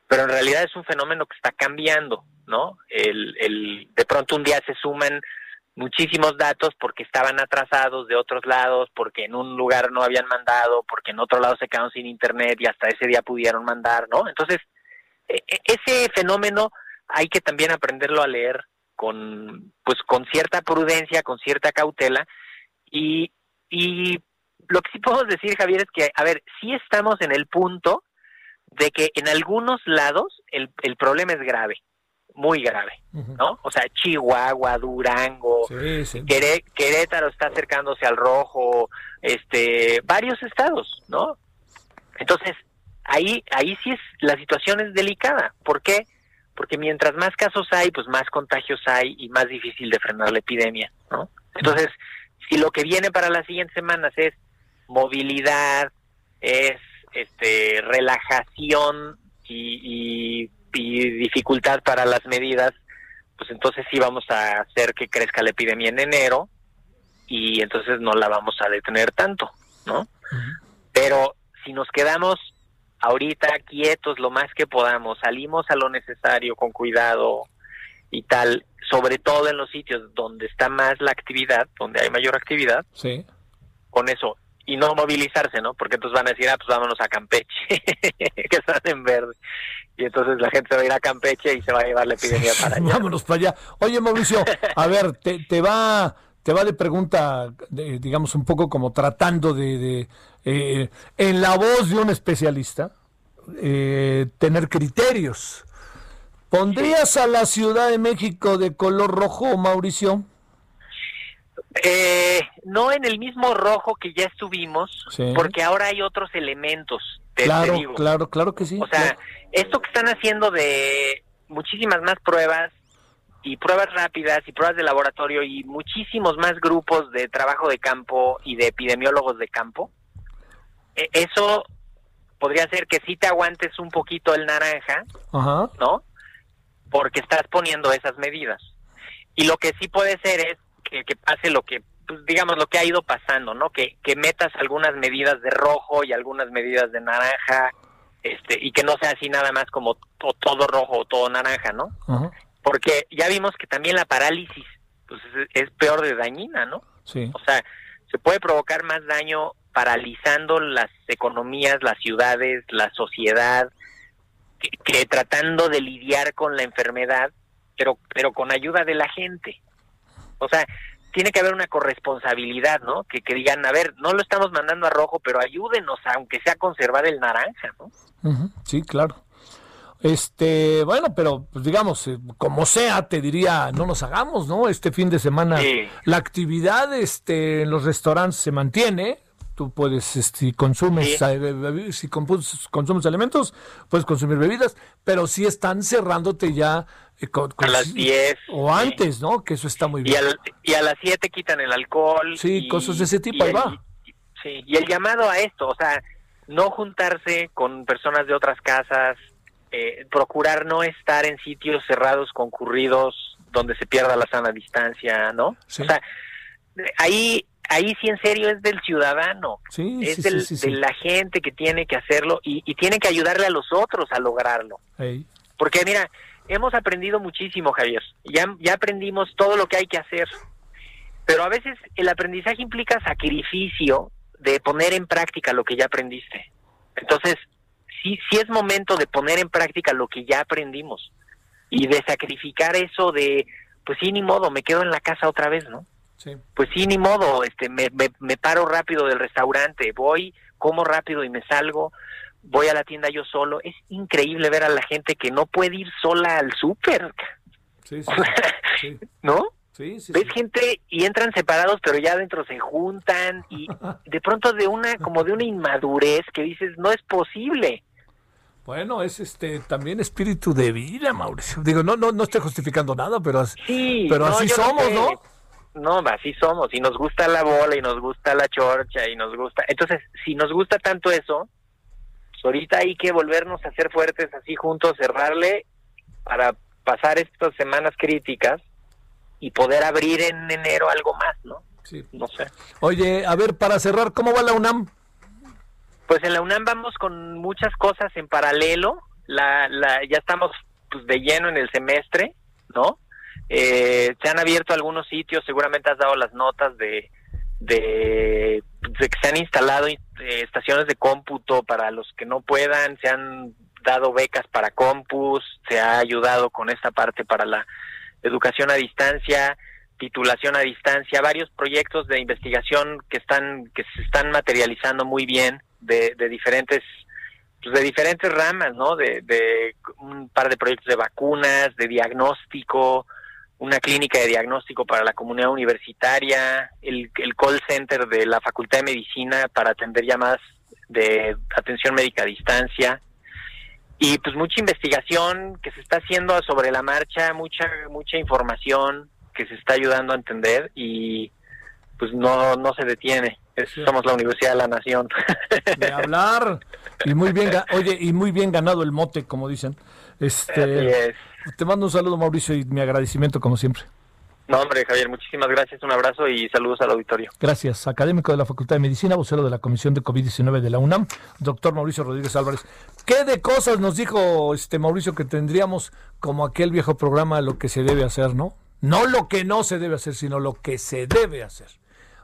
Pero en realidad es un fenómeno que está cambiando, ¿no? El, el, de pronto un día se suman muchísimos datos porque estaban atrasados de otros lados, porque en un lugar no habían mandado, porque en otro lado se quedaron sin internet y hasta ese día pudieron mandar, ¿no? Entonces, e- e- ese fenómeno hay que también aprenderlo a leer con pues con cierta prudencia, con cierta cautela y y lo que sí podemos decir Javier es que a ver, sí estamos en el punto de que en algunos lados el, el problema es grave, muy grave, ¿no? O sea, Chihuahua, Durango, Sí, sí. Queré- Querétaro está acercándose al rojo, este, varios estados, ¿no? Entonces, ahí, ahí sí es, la situación es delicada. ¿Por qué? Porque mientras más casos hay, pues más contagios hay y más difícil de frenar la epidemia, ¿no? Entonces, si lo que viene para las siguientes semanas es movilidad, es este relajación y, y- y dificultad para las medidas, pues entonces sí vamos a hacer que crezca la epidemia en enero y entonces no la vamos a detener tanto, ¿no? Pero si nos quedamos ahorita quietos lo más que podamos, salimos a lo necesario con cuidado y tal, sobre todo en los sitios donde está más la actividad, donde hay mayor actividad, Sí. con eso y no movilizarse, ¿no? Porque entonces van a decir, ah, pues vámonos a Campeche, que están en verde. Y entonces la gente va a ir a Campeche y se va a llevar la epidemia para allá. Vámonos para allá. Oye, Mauricio, a ver, te, te va te va de pregunta, de- digamos, un poco como tratando de, de, eh, en la voz de un especialista, eh, tener criterios. ¿Pondrías a la Ciudad de México de color rojo, Mauricio? Eh, no en el mismo rojo que ya estuvimos, Sí. porque ahora hay otros elementos. te- te Claro, digo. claro, claro que sí. O sea, claro. esto que están haciendo de muchísimas más pruebas y pruebas rápidas y pruebas de laboratorio y muchísimos más grupos de trabajo de campo y de epidemiólogos de campo, e- eso podría ser que sí te aguantes un poquito el naranja, Ajá. ¿no? Porque estás poniendo esas medidas. Y lo que sí puede ser es que, que pase lo que, pues, digamos, lo que ha ido pasando, ¿no? Que, que metas algunas medidas de rojo y algunas medidas de naranja, este, y que no sea así nada más como to- todo rojo o todo naranja, ¿no? Porque ya vimos que también la parálisis, pues, es, es peor de dañina, ¿no? Sí. O sea, se puede provocar más daño paralizando las economías, las ciudades, la sociedad, que, que tratando de lidiar con la enfermedad, pero, pero con ayuda de la gente. O sea, tiene que haber una corresponsabilidad, ¿no? Que, que digan, a ver, no lo estamos mandando a rojo, pero ayúdenos, aunque sea a conservar el naranja, ¿no? Sí, claro. Este, bueno, pero pues, digamos, eh, como sea, te diría, no nos hagamos, ¿no? Este fin de semana Sí. la actividad este, en los restaurantes se mantiene. Tú puedes, este, si consumes, Sí. eh, si consumes alimentos, puedes consumir bebidas, pero sí están cerrándote ya con- con- A las 10. o sí. antes, ¿no? Que eso está muy Y, bien. y a las 7 quitan el alcohol. Sí, y- cosas de ese tipo, ahí el- va. Sí, y el llamado a esto, o sea, no juntarse con personas de otras casas, eh, procurar no estar en sitios cerrados, concurridos, donde se pierda la sana distancia, ¿no? Sí. O sea, ahí, ahí sí en serio es del ciudadano, Sí, es sí, del- sí, de la gente que tiene que hacerlo y, y tiene que ayudarle a los otros a lograrlo. Porque mira, hemos aprendido muchísimo, Javier. Ya, ya aprendimos todo lo que hay que hacer. Pero a veces el aprendizaje implica sacrificio de poner en práctica lo que ya aprendiste. Entonces, sí, sí es momento de poner en práctica lo que ya aprendimos y de sacrificar eso de, pues sí, ni modo, me quedo en la casa otra vez, ¿no? sí. Pues sí, ni modo, este, me, me, me paro rápido del restaurante, voy, como rápido y me salgo, voy a la tienda yo solo. Es increíble ver a la gente que no puede ir sola al súper, Sí, sí, sí, ¿no? sí, sí, Ves sí. gente y entran separados, pero ya adentro se juntan y de pronto de una, como de una inmadurez que dices, no es posible. Bueno, es este también espíritu de vida, Mauricio. Digo, no, no, no estoy justificando nada, pero pero no, así somos, sé. ¿no? No, así somos, y nos gusta la bola, y nos gusta la chorcha, y nos gusta... Entonces, si nos gusta tanto eso, ahorita hay que volvernos a hacer fuertes así juntos, cerrarle para pasar estas semanas críticas y poder abrir en enero algo más, ¿no? Sí. No sé. Oye, a ver, para cerrar, ¿cómo va la UNAM? Pues en la UNAM vamos con muchas cosas en paralelo. La, la, ya estamos pues, de lleno en el semestre, ¿no? Eh, se han abierto algunos sitios, seguramente has dado las notas de, de, que se han instalado eh, estaciones de cómputo para los que no puedan, se han dado becas para compus, se ha ayudado con esta parte para la educación a distancia, titulación a distancia, varios proyectos de investigación que están que se están materializando muy bien de, de diferentes pues de diferentes ramas, ¿no? De, de un par de proyectos de vacunas, de diagnóstico, una clínica de diagnóstico para la comunidad universitaria, el, el call center de la Facultad de Medicina para atender llamadas de atención médica a distancia y pues mucha investigación que se está haciendo sobre la marcha, mucha mucha información que se está ayudando a entender y pues no no se detiene. Somos la Universidad de la Nación. De hablar. Y muy bien, oye, y muy bien ganado el mote, como dicen. Así Este, es. Te mando un saludo, Mauricio, y mi agradecimiento, como siempre. No, hombre, Javier, muchísimas gracias, un abrazo y saludos al auditorio. Gracias. Académico de la Facultad de Medicina, vocero de la Comisión de COVID-19 de la UNAM, doctor Mauricio Rodríguez Álvarez. ¿Qué de cosas nos dijo este Mauricio que tendríamos como aquel viejo programa lo que se debe hacer, no? No lo que no se debe hacer, sino lo que se debe hacer.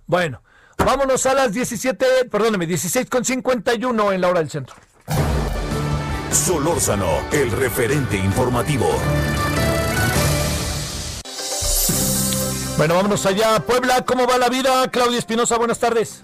Bueno, vámonos a las 17, perdóneme, 16 con 51 en la hora del centro. Solórzano, el referente informativo. Bueno, vámonos allá a Puebla. ¿Cómo va la vida? Claudia Espinosa, buenas tardes.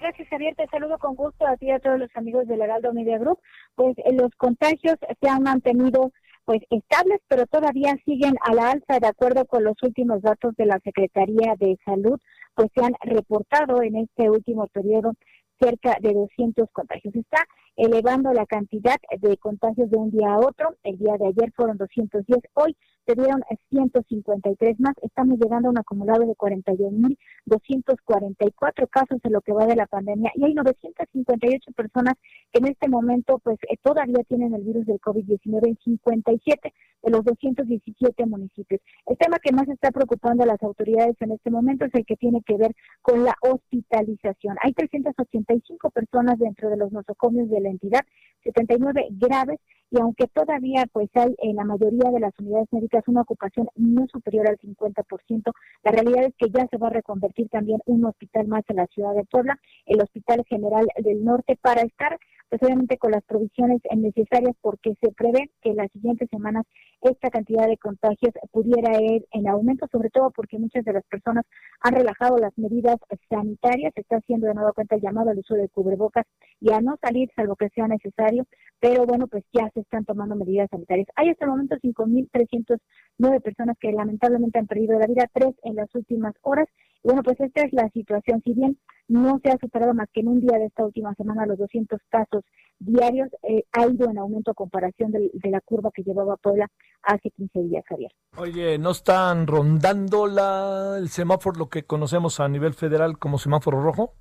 Gracias, Javier. Te saludo con gusto a ti y a todos los amigos del Heraldo Media Group. Pues eh, los contagios se han mantenido pues estables, pero todavía siguen a la alza de acuerdo con los últimos datos de la Secretaría de Salud, pues se han reportado en este último periodo cerca de 200 contagios. Está elevando la cantidad de contagios de un día a otro. El día de ayer fueron 210, hoy se dieron 153 más. Estamos llegando a un acumulado de 41.244 casos en lo que va de la pandemia y hay 958 personas que en este momento pues eh, todavía tienen el virus del COVID-19 en 57 de los 217 municipios. El tema que más está preocupando a las autoridades en este momento es el que tiene que ver con la hospitalización. Hay 385 personas dentro de los nosocomios de la entidad, 79 graves y aunque todavía pues hay en la mayoría de las unidades médicas una ocupación no superior al 50%, la realidad es que ya se va a reconvertir también un hospital más en la ciudad de Puebla, el Hospital General del Norte, para estar pues obviamente con las provisiones necesarias porque se prevé que las siguientes semanas esta cantidad de contagios pudiera ir en aumento, sobre todo porque muchas de las personas han relajado las medidas sanitarias, se está haciendo de nueva cuenta el llamado al uso de cubrebocas y a no salir salvo que sea necesario, pero bueno, pues ya se están tomando medidas sanitarias. Hay hasta el momento 5.309 personas que lamentablemente han perdido la vida, tres en las últimas horas. Bueno, pues esta es la situación. Si bien no se ha superado más que en un día de esta última semana los 200 casos diarios, eh, ha ido en aumento a comparación del- de, la curva que llevaba Puebla hace 15 días, Javier. Oye, ¿no están rondando la, el semáforo, lo que conocemos a nivel federal como semáforo rojo?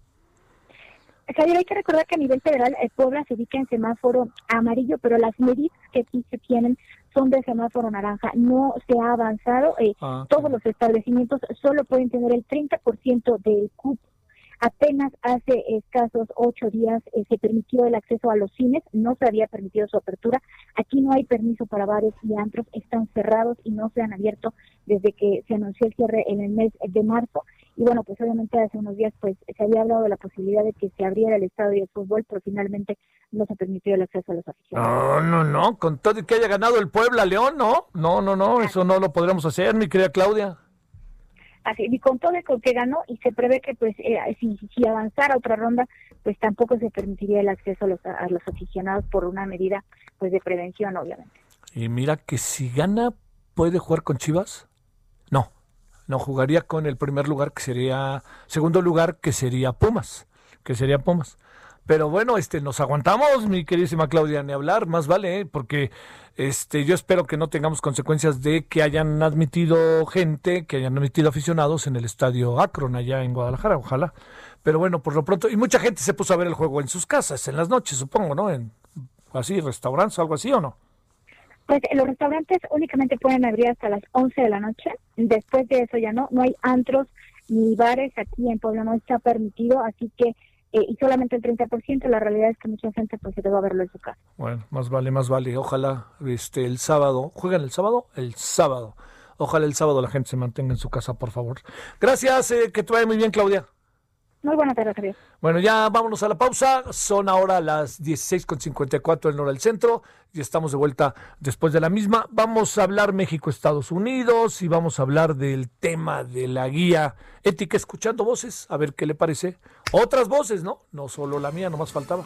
Javier, hay que recordar que a nivel federal eh, Puebla se ubica en semáforo amarillo, pero las medidas que aquí se tienen son de semáforo naranja. No se ha avanzado. eh, Ah, todos los establecimientos solo pueden tener el 30% del cupo. Apenas hace escasos ocho días eh, se permitió el acceso a los cines, no se había permitido su apertura. Aquí no hay permiso para bares y antros, están cerrados y no se han abierto desde que se anunció el cierre en el mes de marzo. Y bueno, pues obviamente hace unos días pues se había hablado de la posibilidad de que se abriera el estadio de fútbol, pero finalmente no se permitió el acceso a los aficionados. No, no, no, con todo y que haya ganado el Puebla León, no, no, no, no, eso no lo podremos hacer, mi querida Claudia. Así, y con todo el con que ganó y se prevé que pues eh, si, si avanzara otra ronda, pues tampoco se permitiría el acceso a los, a los aficionados por una medida pues de prevención, obviamente. Y mira que si gana, ¿puede jugar con Chivas? No, no jugaría con el primer lugar que sería, segundo lugar que sería Pumas, que sería Pumas. Pero bueno, este, nos aguantamos, mi queridísima Claudia, ni hablar, más vale, ¿eh? porque este, yo espero que no tengamos consecuencias de que hayan admitido gente, que hayan admitido aficionados en el estadio Akron allá en Guadalajara, ojalá. Pero bueno, por lo pronto, y mucha gente se puso a ver el juego en sus casas, en las noches, supongo, ¿no? En así, restaurantes algo así, ¿o no? Pues los restaurantes únicamente pueden abrir hasta las 11 de la noche, después de eso ya no, no hay antros ni bares aquí en Puebla, no está permitido, así que eh, y solamente el 30%, la realidad es que mucha gente pues se debe a verlo en su casa. Bueno, más vale, más vale. Ojalá este el sábado, ¿juegan el sábado? El sábado. Ojalá el sábado la gente se mantenga en su casa, por favor. Gracias, eh, que te vaya muy bien, Claudia. Muy buenas tardes, Javier. Bueno, ya vámonos a la pausa. Son ahora las 16.54 en hora del centro y estamos de vuelta después de la misma. Vamos a hablar México-Estados Unidos y vamos a hablar del tema de la guía ética escuchando voces, a ver qué le parece. Otras voces, ¿no? No solo la mía, no más faltaba.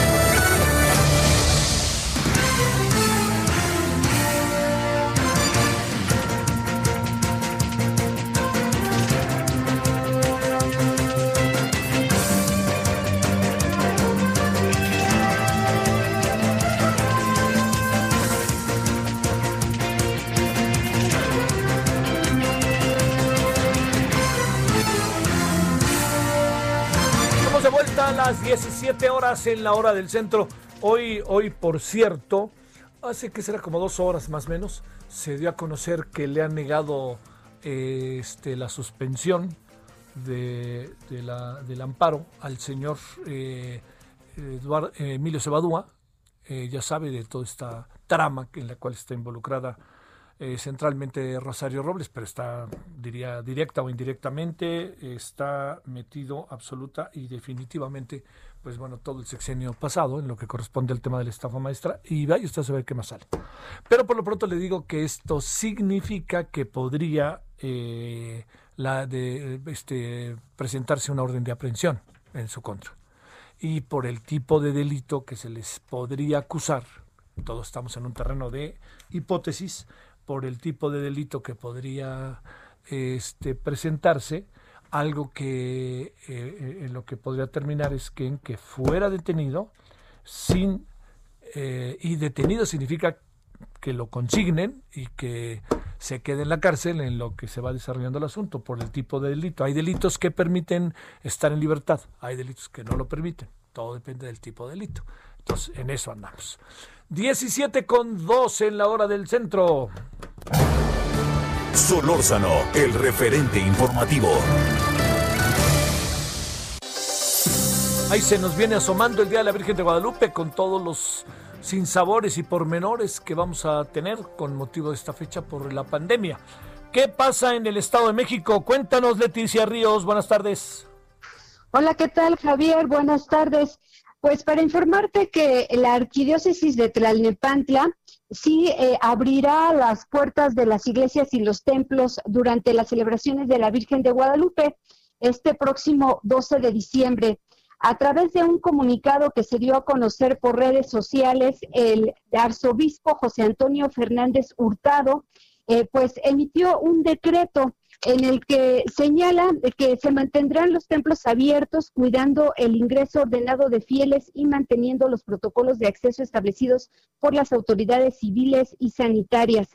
7 horas en la hora del centro. Hoy, hoy, por cierto, hace que será como dos horas más o menos, se dio a conocer que le han negado eh, este, la suspensión de, la, del amparo al señor eh, eh Emilio Cebadúa. Eh, ya sabe de toda esta trama en la cual está involucrada centralmente Rosario Robles, pero está, diría, directa o indirectamente, está metido absoluta y definitivamente pues bueno, todo el sexenio pasado en lo que corresponde al tema de la estafa maestra y vaya usted a saber qué más sale. Pero por lo pronto le digo que esto significa que podría eh, la de este presentarse una orden de aprehensión en su contra. Y por el tipo de delito que se les podría acusar, todos estamos en un terreno de hipótesis, por el tipo de delito que podría este, presentarse, algo que eh, en lo que podría terminar es que en que fuera detenido sin eh, y detenido significa que lo consignen y que se quede en la cárcel en lo que se va desarrollando el asunto por el tipo de delito. Hay delitos que permiten estar en libertad, hay delitos que no lo permiten. Todo depende del tipo de delito. Entonces, en eso andamos. 17 con 2 en la hora del centro. Solórzano, el referente informativo. Ahí se nos viene asomando el Día de la Virgen de Guadalupe con todos los sinsabores y pormenores que vamos a tener con motivo de esta fecha por la pandemia. ¿Qué pasa en el Estado de México? Cuéntanos, Leticia Ríos. Buenas tardes. Hola, ¿qué tal, Javier? Buenas tardes. Pues para informarte que la arquidiócesis de Tlalnepantla sí eh, abrirá las puertas de las iglesias y los templos durante las celebraciones de la Virgen de Guadalupe este próximo 12 de diciembre. A través de un comunicado que se dio a conocer por redes sociales, el arzobispo José Antonio Fernández Hurtado, eh, pues emitió un decreto en el que señala que se mantendrán los templos abiertos, cuidando el ingreso ordenado de fieles y manteniendo los protocolos de acceso establecidos por las autoridades civiles y sanitarias.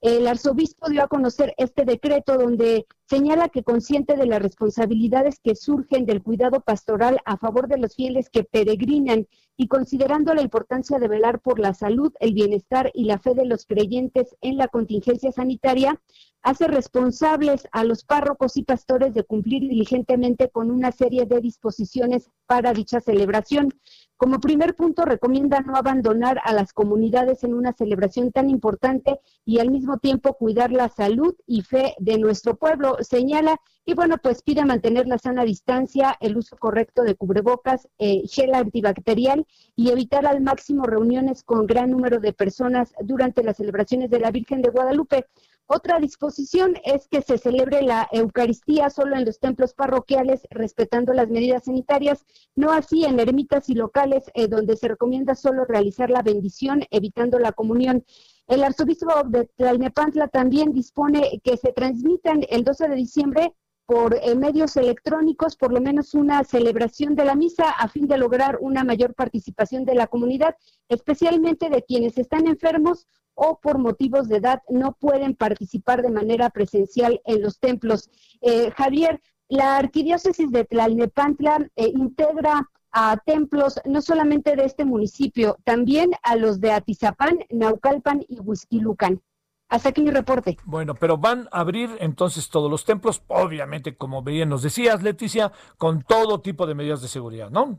El arzobispo dio a conocer este decreto donde señala que consciente de las responsabilidades que surgen del cuidado pastoral a favor de los fieles que peregrinan y considerando la importancia de velar por la salud, el bienestar y la fe de los creyentes en la contingencia sanitaria, hace responsables a los párrocos y pastores de cumplir diligentemente con una serie de disposiciones para dicha celebración. Como primer punto, recomienda no abandonar a las comunidades en una celebración tan importante y al mismo tiempo cuidar la salud y fe de nuestro pueblo, señala, y bueno, pues pide mantener la sana distancia, el uso correcto de cubrebocas, eh, gel antibacterial y evitar al máximo reuniones con gran número de personas durante las celebraciones de la Virgen de Guadalupe. Otra disposición es que se celebre la Eucaristía solo en los templos parroquiales, respetando las medidas sanitarias, no así en ermitas y locales eh, donde se recomienda solo realizar la bendición, evitando la comunión. El arzobispo de Tlalnepantla también dispone que se transmitan el 12 de diciembre por eh, medios electrónicos por lo menos una celebración de la misa a fin de lograr una mayor participación de la comunidad, especialmente de quienes están enfermos o por motivos de edad no pueden participar de manera presencial en los templos. Eh, Javier, la arquidiócesis de Tlalnepantla eh, integra a templos no solamente de este municipio, también a los de Atizapán, Naucalpan y Huizquilucan. Hasta aquí mi reporte. Bueno, pero van a abrir entonces todos los templos, obviamente, como bien nos decías, Leticia, con todo tipo de medidas de seguridad, ¿no?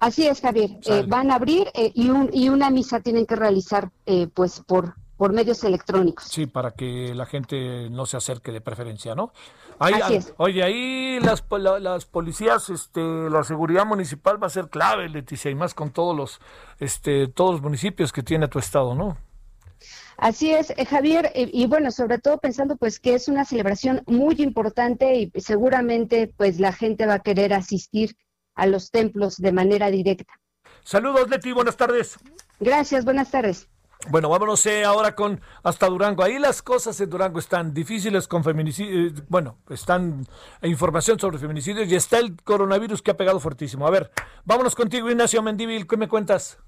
Así es, Javier. Eh, van a abrir eh, y, un, y una misa tienen que realizar, eh, pues, por, por medios electrónicos. Sí, para que la gente no se acerque de preferencia, ¿no? Ahí, Así es. Oye, ahí las, la- las policías, este, la seguridad municipal va a ser clave, Leticia, y más con todos los, este, todos los municipios que tiene tu estado, ¿no? Así es, eh, Javier, eh, y bueno, sobre todo pensando pues que es una celebración muy importante y seguramente pues la gente va a querer asistir a los templos de manera directa. Saludos, Leti, buenas tardes. Gracias, buenas tardes. Bueno, vámonos eh, ahora con hasta Durango. Ahí las cosas en Durango están difíciles con feminicidios. Bueno, están eh, información sobre feminicidios y está el coronavirus que ha pegado fuertísimo. A ver, vámonos contigo, Ignacio Mendívil. ¿Qué me cuentas?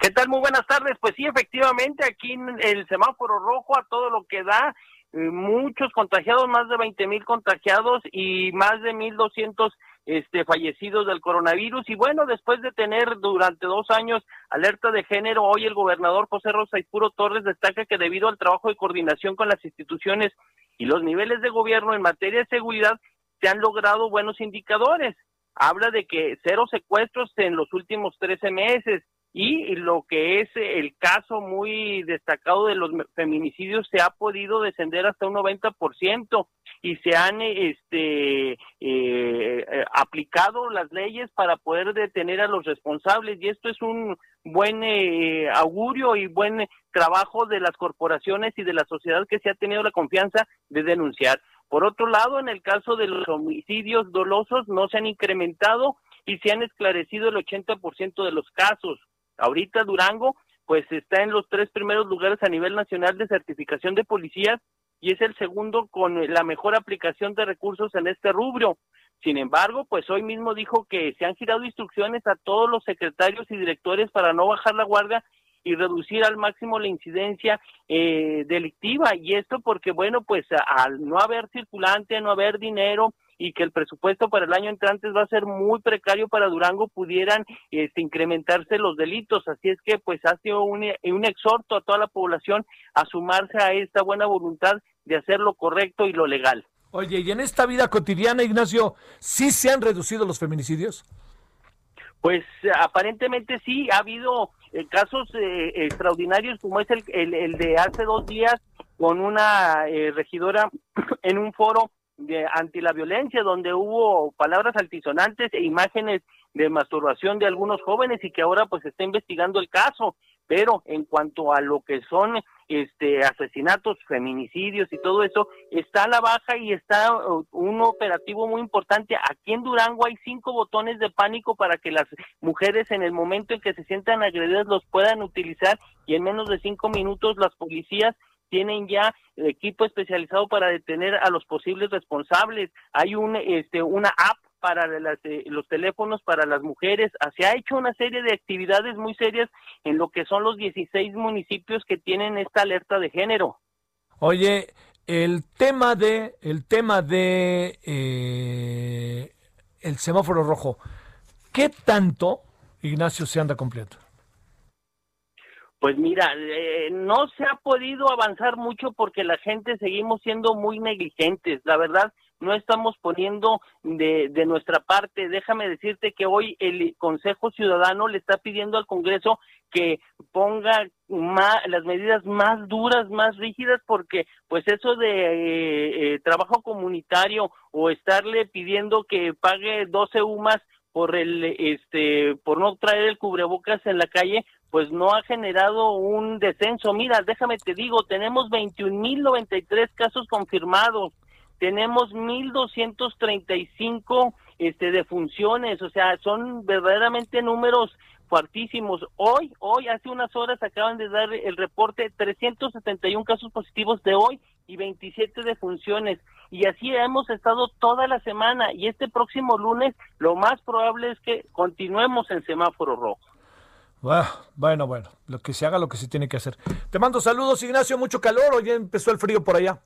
¿Qué tal? Muy buenas tardes. Pues sí, efectivamente, aquí en el semáforo rojo a todo lo que da, eh, muchos contagiados, más de 20 mil contagiados y más de 1.200 este, fallecidos del coronavirus. Y bueno, después de tener durante dos años alerta de género, hoy el gobernador José Rosa Ispuro Torres destaca que debido al trabajo de coordinación con las instituciones y los niveles de gobierno en materia de seguridad, se han logrado buenos indicadores. Habla de que cero secuestros en los últimos 13 meses, y lo que es el caso muy destacado de los feminicidios se ha podido descender hasta un 90% y se han este eh, aplicado las leyes para poder detener a los responsables y esto es un buen eh, augurio y buen trabajo de las corporaciones y de la sociedad que se ha tenido la confianza de denunciar. Por otro lado, en el caso de los homicidios dolosos no se han incrementado y se han esclarecido el 80% de los casos. Ahorita Durango pues está en los tres primeros lugares a nivel nacional de certificación de policías y es el segundo con la mejor aplicación de recursos en este rubro. Sin embargo, pues hoy mismo dijo que se han girado instrucciones a todos los secretarios y directores para no bajar la guardia y reducir al máximo la incidencia eh, delictiva. Y esto porque, bueno, pues al no haber circulante, no haber dinero, y que el presupuesto para el año entrante va a ser muy precario para Durango, pudieran este, incrementarse los delitos. Así es que pues ha sido un, un exhorto a toda la población a sumarse a esta buena voluntad de hacer lo correcto y lo legal. Oye, y en esta vida cotidiana, Ignacio, ¿sí se han reducido los feminicidios? Pues aparentemente sí, ha habido eh, casos eh, extraordinarios como es el, el, el, de hace dos días con una eh, regidora en un foro de anti la violencia, donde hubo palabras altisonantes e imágenes de masturbación de algunos jóvenes y que ahora pues está investigando el caso. Pero en cuanto a lo que son este asesinatos, feminicidios y todo eso, está a la baja y está uh, un operativo muy importante. Aquí en Durango hay cinco botones de pánico para que las mujeres en el momento en que se sientan agredidas los puedan utilizar y en menos de cinco minutos las policías tienen ya equipo especializado para detener a los posibles responsables. Hay un este una app para las, eh, los teléfonos para las mujeres. Se ha hecho una serie de actividades muy serias en lo que son los 16 municipios que tienen esta alerta de género. Oye, el tema de el tema de eh, el semáforo rojo, ¿qué tanto Ignacio se anda completo? Pues mira, eh, no se ha podido avanzar mucho porque la gente seguimos siendo muy negligentes. La verdad, no estamos poniendo de, de, nuestra parte. Déjame decirte que hoy el Consejo Ciudadano le está pidiendo al Congreso que ponga más, las medidas más duras, más rígidas, porque pues eso de eh, eh, trabajo comunitario o estarle pidiendo que pague 12 UMAS por el este por no traer el cubrebocas en la calle pues no ha generado un descenso. Mira, déjame te digo, tenemos 21.093 casos confirmados, tenemos 1.235 este, defunciones, o sea, son verdaderamente números fuertísimos. Hoy, hoy, hace unas horas acaban de dar el reporte 371 casos positivos de hoy y 27 defunciones. Y así hemos estado toda la semana y este próximo lunes lo más probable es que continuemos en semáforo rojo. Bueno, bueno, lo que se haga, lo que se tiene que hacer. Te mando saludos, Ignacio, mucho calor, hoy ya empezó el frío por allá.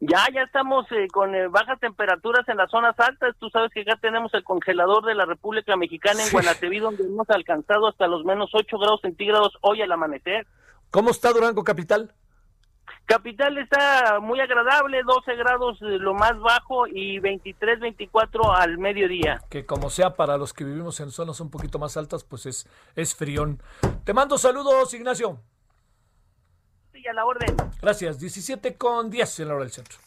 Ya, ya estamos eh, con eh, bajas temperaturas en las zonas altas. Tú sabes que acá tenemos el congelador de la República Mexicana en Sí. Guanateví, donde hemos alcanzado hasta los menos 8 grados centígrados hoy al amanecer. ¿Cómo está Durango Capital? Capital está muy agradable, 12 grados eh, lo más bajo y 23, 24 al mediodía. Que como sea para los que vivimos en zonas un poquito más altas, pues es, es frión. Te mando saludos, Ignacio. Sí, a la orden. Gracias. 17 con 10 en la hora del centro.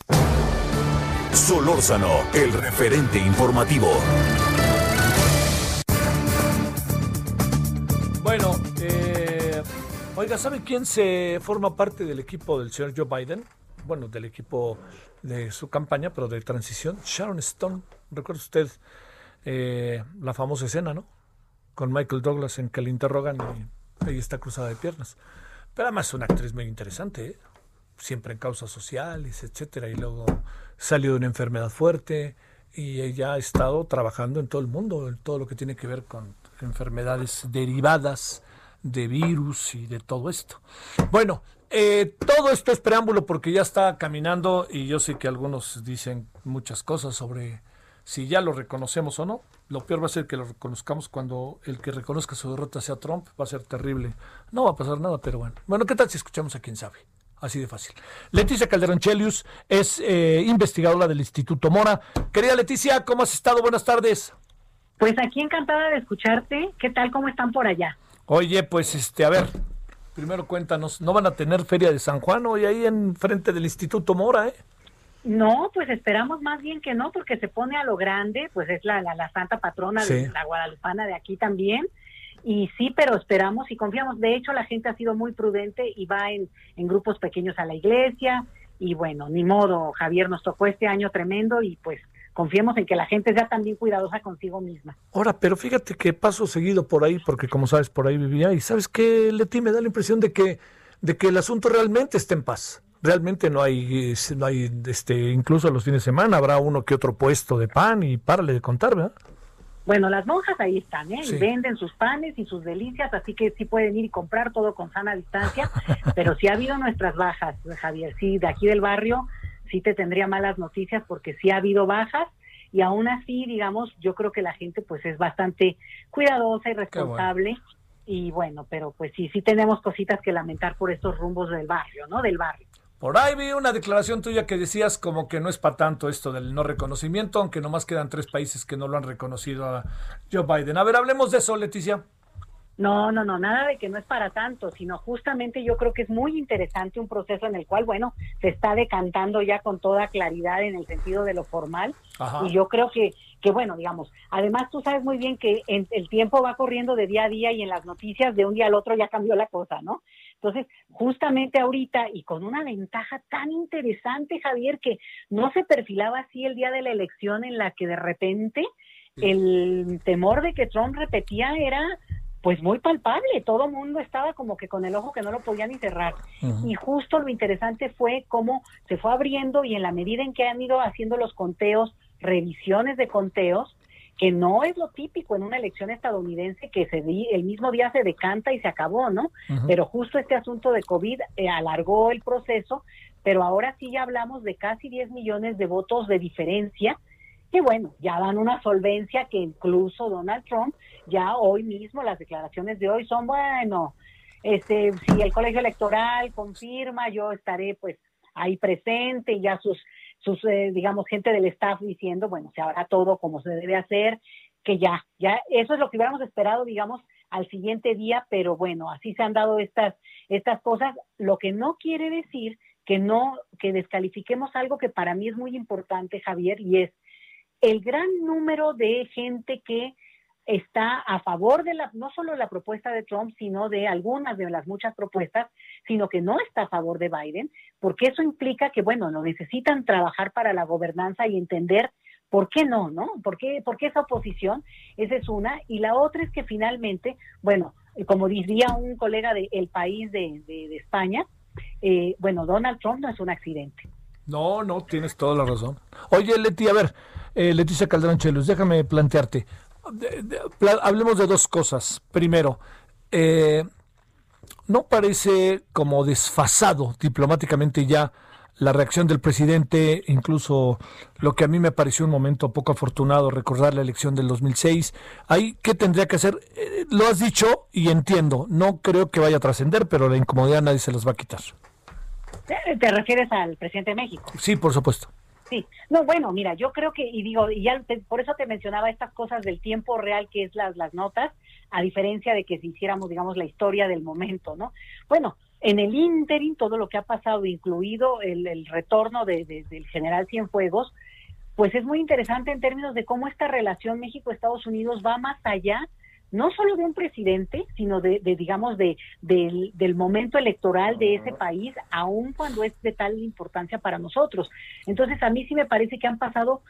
Solórzano, el referente informativo. Bueno, oiga, ¿sabe quién se forma parte del equipo del señor Joe Biden? Bueno, del equipo de su campaña, pero de transición. Sharon Stone. ¿Recuerda usted eh, la famosa escena, no? Con Michael Douglas en que le interrogan y ella está cruzada de piernas. Pero además es una actriz muy interesante, ¿eh? siempre en causas sociales, etcétera, y luego salió de una enfermedad fuerte y ella ha estado trabajando en todo el mundo, en todo lo que tiene que ver con enfermedades derivadas de virus y de todo esto. Bueno, eh, todo esto es preámbulo porque ya está caminando y yo sé que algunos dicen muchas cosas sobre si ya lo reconocemos o no. Lo peor va a ser que lo reconozcamos cuando el que reconozca su derrota sea Trump. Va a ser terrible. No va a pasar nada, pero bueno. Bueno, ¿qué tal si escuchamos a quien sabe? Así de fácil. Leticia Calderón Chelius es eh, investigadora del Instituto Mora. Querida Leticia, ¿cómo has estado? Buenas tardes. Pues aquí encantada de escucharte. ¿Qué tal? ¿Cómo están por allá? Oye, pues este, a ver, primero cuéntanos, ¿no van a tener feria de San Juan hoy ahí en frente del Instituto Mora, eh? No, pues esperamos más bien que no, porque se pone a lo grande, pues es la, la, la santa patrona Sí. de la guadalupana de aquí también. Y sí, pero esperamos y confiamos. De hecho, la gente ha sido muy prudente y va en, en grupos pequeños a la iglesia. Y bueno, ni modo, Javier, nos tocó este año tremendo y pues confiemos en que la gente sea también cuidadosa consigo misma. Ahora, pero fíjate que paso seguido por ahí, porque como sabes, por ahí vivía, y sabes que Leti me da la impresión de que, de que el asunto realmente está en paz. Realmente no hay, no hay, este, incluso los fines de semana habrá uno que otro puesto de pan y párale de contar, ¿verdad? Bueno, las monjas ahí están, ¿eh? Sí. Y venden sus panes y sus delicias, así que sí pueden ir y comprar todo con sana distancia, pero sí ha habido nuestras bajas, Javier, sí, de aquí del barrio sí te tendría malas noticias porque sí ha habido bajas y aún así, digamos, yo creo que la gente pues es bastante cuidadosa y responsable y bueno, pero pues sí, sí tenemos cositas que lamentar por estos rumbos del barrio, ¿no? Del barrio. Por ahí vi una declaración tuya que decías como que no es para tanto esto del no reconocimiento, aunque nomás quedan tres países que no lo han reconocido a Joe Biden. A ver, hablemos de eso, Leticia. No, no, no, nada de que no es para tanto, sino justamente yo creo que es muy interesante un proceso en el cual, bueno, se está decantando ya con toda claridad en el sentido de lo formal. Ajá. Y yo creo que, que, bueno, digamos, además tú sabes muy bien que en- el tiempo va corriendo de día a día y en las noticias de un día al otro ya cambió la cosa, ¿no? Entonces, justamente ahorita y con una ventaja tan interesante, Javier, que no se perfilaba así el día de la elección en la que de repente el temor de que Trump repetía era pues muy palpable, todo el mundo estaba como que con el ojo que no lo podía ni cerrar. Y justo lo interesante fue cómo se fue abriendo y en la medida en que han ido haciendo los conteos, revisiones de conteos, que no es lo típico en una elección estadounidense que se di, el mismo día se decanta y se acabó, ¿no? Pero justo este asunto de COVID eh, alargó el proceso, pero ahora sí ya hablamos de casi 10 millones de votos de diferencia, que bueno, ya dan una solvencia que incluso Donald Trump, ya hoy mismo, las declaraciones de hoy son, bueno, este, si el colegio electoral confirma, yo estaré pues ahí presente y ya sus, sus eh, digamos, gente del staff diciendo, bueno, se hará todo como se debe hacer, que ya, ya, eso es lo que hubiéramos esperado, digamos, al siguiente día, pero bueno, así se han dado estas, estas cosas, lo que no quiere decir que no, que descalifiquemos algo que para mí es muy importante, Javier, y es el gran número de gente que está a favor de la, no solo de la propuesta de Trump, sino de algunas de las muchas propuestas, sino que no está a favor de Biden, porque eso implica que, bueno, no necesitan trabajar para la gobernanza y entender por qué no, ¿no? ¿Por qué, esa oposición? Esa es una. Y la otra es que finalmente, bueno, como diría un colega de El País de, de- de España, eh, bueno, Donald Trump no es un accidente. No, no, tienes toda la razón. Oye, Leti, a ver, eh, Leticia Calderón Chelos, déjame plantearte. De- hablemos de dos cosas. Primero, eh, ¿no parece como desfasado diplomáticamente ya la reacción del presidente, incluso lo que a mí me pareció un momento poco afortunado, recordar la elección del 2006. Ahí, ¿qué tendría que hacer? Eh, lo has dicho y entiendo, no creo que vaya a trascender, pero la incomodidad nadie se las va a quitar. ¿Te refieres al presidente de México? Sí, por supuesto. Sí, no, bueno, mira, yo creo que, y digo, y ya por eso te mencionaba estas cosas del tiempo real que es las, las notas, a diferencia de que si hiciéramos, digamos, la historia del momento, ¿no? Bueno, en el ínterin, todo lo que ha pasado, incluido el, el retorno de, del general Cienfuegos, pues es muy interesante en términos de cómo esta relación México-Estados Unidos va más allá no solo de un presidente, sino de, digamos, de, del, momento electoral de ese país, aun cuando es de tal importancia para nosotros. Entonces, a mí sí me parece que han pasado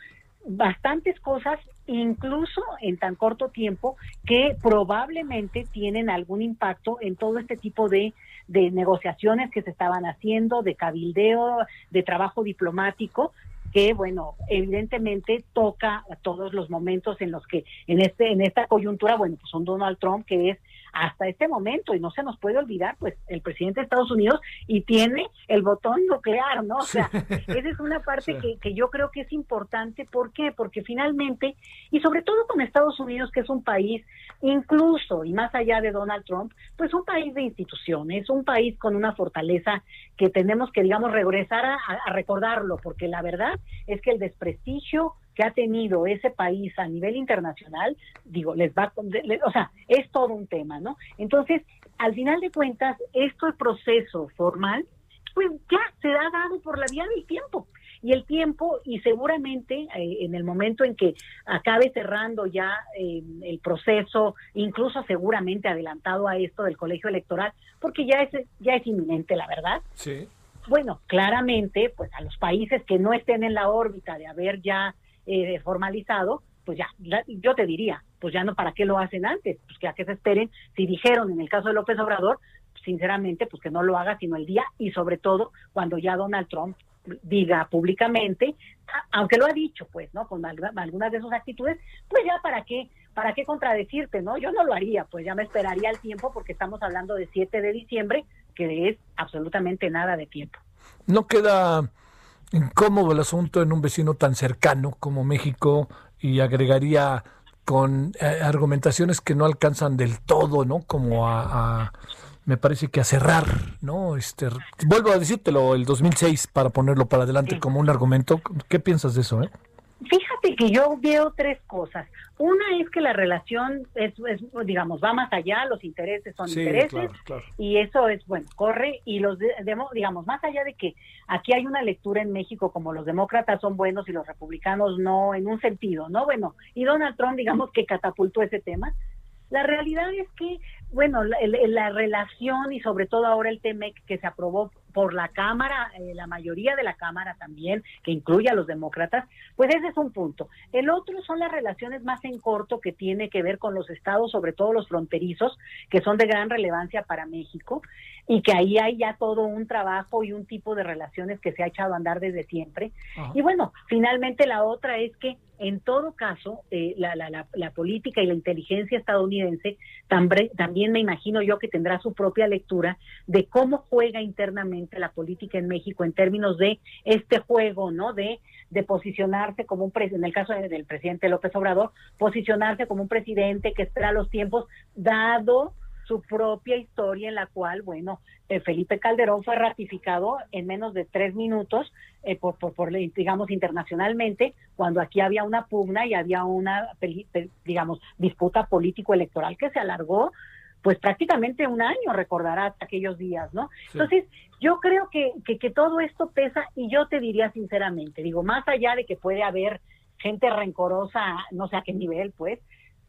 bastantes cosas, incluso en tan corto tiempo, que probablemente tienen algún impacto en todo este tipo de, de negociaciones que se estaban haciendo, de cabildeo, de trabajo diplomático, que bueno, evidentemente toca a todos los momentos en los que en este en esta coyuntura, bueno, pues un Donald Trump que es hasta este momento, y no se nos puede olvidar, pues el presidente de Estados Unidos y tiene el botón nuclear, ¿no? O sea, esa es una parte que, que yo creo que es importante. ¿Por qué? Porque finalmente, y sobre todo con Estados Unidos, que es un país, incluso y más allá de Donald Trump, pues un país de instituciones, un país con una fortaleza que tenemos que, digamos, regresar a, a recordarlo, porque la verdad es que el desprestigio que ha tenido ese país a nivel internacional, digo, les va, o sea, es todo un tema, ¿no? Entonces, al final de cuentas, esto el proceso formal, pues ya se ha dado por la vía del tiempo. Y el tiempo, y seguramente eh, en el momento en que acabe cerrando ya eh, el proceso, incluso seguramente adelantado a esto del colegio electoral, porque ya es, ya es inminente, la verdad. Sí. Bueno, claramente, pues a los países que no estén en la órbita de haber ya eh, formalizado, pues ya, yo te diría, pues ya no, ¿para qué lo hacen antes? Pues que a qué se esperen, si dijeron en el caso de López Obrador, sinceramente, pues que no lo haga sino el día y sobre todo cuando ya Donald Trump diga públicamente, aunque lo ha dicho, pues, ¿no? Con algunas de sus actitudes, pues ya para qué, para qué contradecirte, ¿no? Yo no lo haría, pues ya me esperaría el tiempo porque estamos hablando de 7 de diciembre, que es absolutamente nada de tiempo. No queda incómodo el asunto en un vecino tan cercano como México y agregaría con eh, argumentaciones que no alcanzan del todo, ¿no? Como a, me parece que a cerrar, ¿no? Este, vuelvo a decírtelo, el 2006 para ponerlo para adelante como un argumento. ¿Qué piensas de eso, eh? Fíjate que yo veo tres cosas. Una es que la relación es, digamos, va más allá, los intereses son intereses y eso es, bueno, corre y los, digamos, más allá de que aquí hay una lectura en México como los demócratas son buenos y los republicanos no, en un sentido, ¿no? Bueno, y Donald Trump, digamos, que catapultó ese tema. La realidad es que, bueno, la, la relación y sobre todo ahora el TEMEC que se aprobó por la Cámara, eh, la mayoría de la Cámara también, que incluye a los demócratas, pues ese es un punto. El otro son las relaciones más en corto que tiene que ver con los estados, sobre todo los fronterizos, que son de gran relevancia para México, y que ahí hay ya todo un trabajo y un tipo de relaciones que se ha echado a andar desde siempre. Y bueno, finalmente la otra es que en todo caso, eh, la, la, la, política y la inteligencia estadounidense también, también me imagino yo que tendrá su propia lectura de cómo juega internamente la política en México en términos de este juego, ¿no? De, de posicionarse como un presidente, en el caso del presidente López Obrador, posicionarse como un presidente que espera los tiempos, dado su propia historia en la cual, bueno, eh, Felipe Calderón fue ratificado en menos de tres minutos, eh, por, por, digamos, internacionalmente, cuando aquí había una pugna y había una, digamos, disputa político-electoral que se alargó pues prácticamente un año, recordarás aquellos días, ¿no? Entonces, yo creo que, que, que, todo esto pesa y yo te diría sinceramente, digo, más allá de que puede haber gente rencorosa, no sé a qué nivel, pues,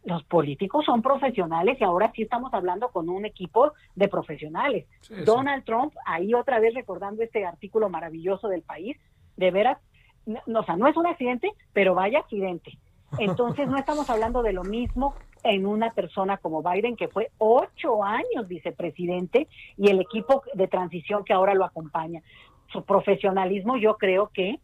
los políticos son profesionales y ahora sí estamos hablando con un equipo de profesionales. Donald Trump, ahí otra vez recordando este artículo maravilloso del país, de veras, no, o sea, no es un accidente, pero vaya accidente. Entonces no estamos hablando de lo mismo en una persona como Biden, que fue ocho años vicepresidente, y el equipo de transición que ahora lo acompaña. Su profesionalismo yo creo que,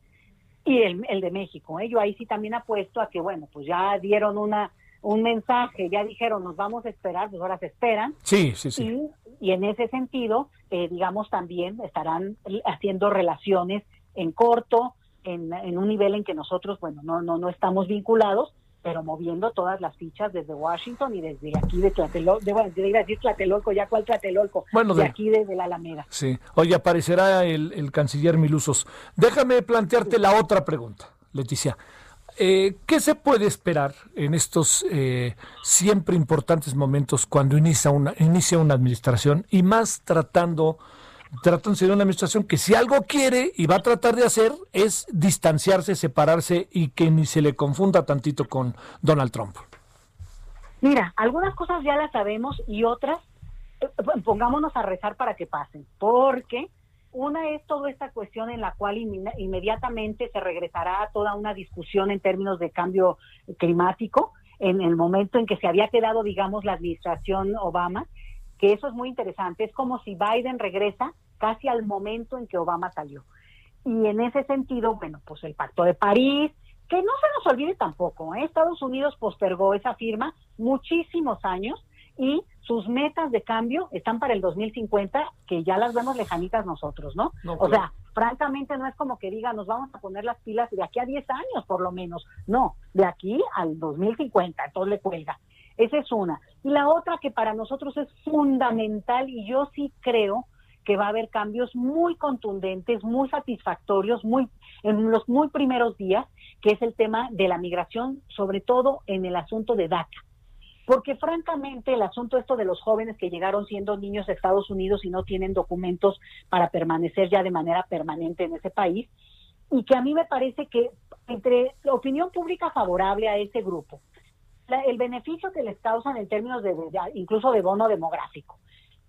y el, el de México, ¿eh? yo ahí sí también apuesto a que, bueno, pues ya dieron una un mensaje, ya dijeron, nos vamos a esperar, pues ahora se esperan. Sí, sí, sí. Y, en ese sentido, eh, digamos, también estarán haciendo relaciones en corto, en, en un nivel en que nosotros, bueno, no, no, no estamos vinculados, pero moviendo todas las fichas desde Washington y desde aquí de Tlatelolco, de, bueno, de ir a decir Tlatelolco, ya cuál Tlatelolco, Bueno, de de- aquí desde la Alameda. Sí. Oye, aparecerá el, el canciller Milusos. Déjame plantearte la otra pregunta, Leticia. Eh, ¿Qué se puede esperar en estos eh, siempre importantes momentos cuando inicia una, inicia una administración y más tratando, tratándose de una administración que si algo quiere y va a tratar de hacer es distanciarse, separarse y que ni se le confunda tantito con Donald Trump? Mira, algunas cosas ya las sabemos y otras eh, pongámonos a rezar para que pasen, porque una es toda esta cuestión en la cual inmediatamente se regresará a toda una discusión en términos de cambio climático en el momento en que se había quedado, digamos, la administración Obama, que eso es muy interesante, es como si Biden regresa casi al momento en que Obama salió. Y en ese sentido, bueno, pues el Pacto de París, que no se nos olvide tampoco, ¿eh? Estados Unidos postergó esa firma muchísimos años y sus metas de cambio están para el 2050, que ya las vemos lejanitas nosotros, ¿no? No, o sea, francamente no es como que diga, nos vamos a poner las pilas de aquí a 10 años por lo menos, no, de aquí al 2050, entonces le cuelga. Esa es una. Y la otra que para nosotros es fundamental y yo sí creo que va a haber cambios muy contundentes, muy satisfactorios, muy en los muy primeros días, que es el tema de la migración, sobre todo en el asunto de DACA. Porque francamente el asunto esto de los jóvenes que llegaron siendo niños a Estados Unidos y no tienen documentos para permanecer ya de manera permanente en ese país, y que a mí me parece que entre la opinión pública favorable a ese grupo, la- el beneficio que les causan en términos de, incluso de bono demográfico,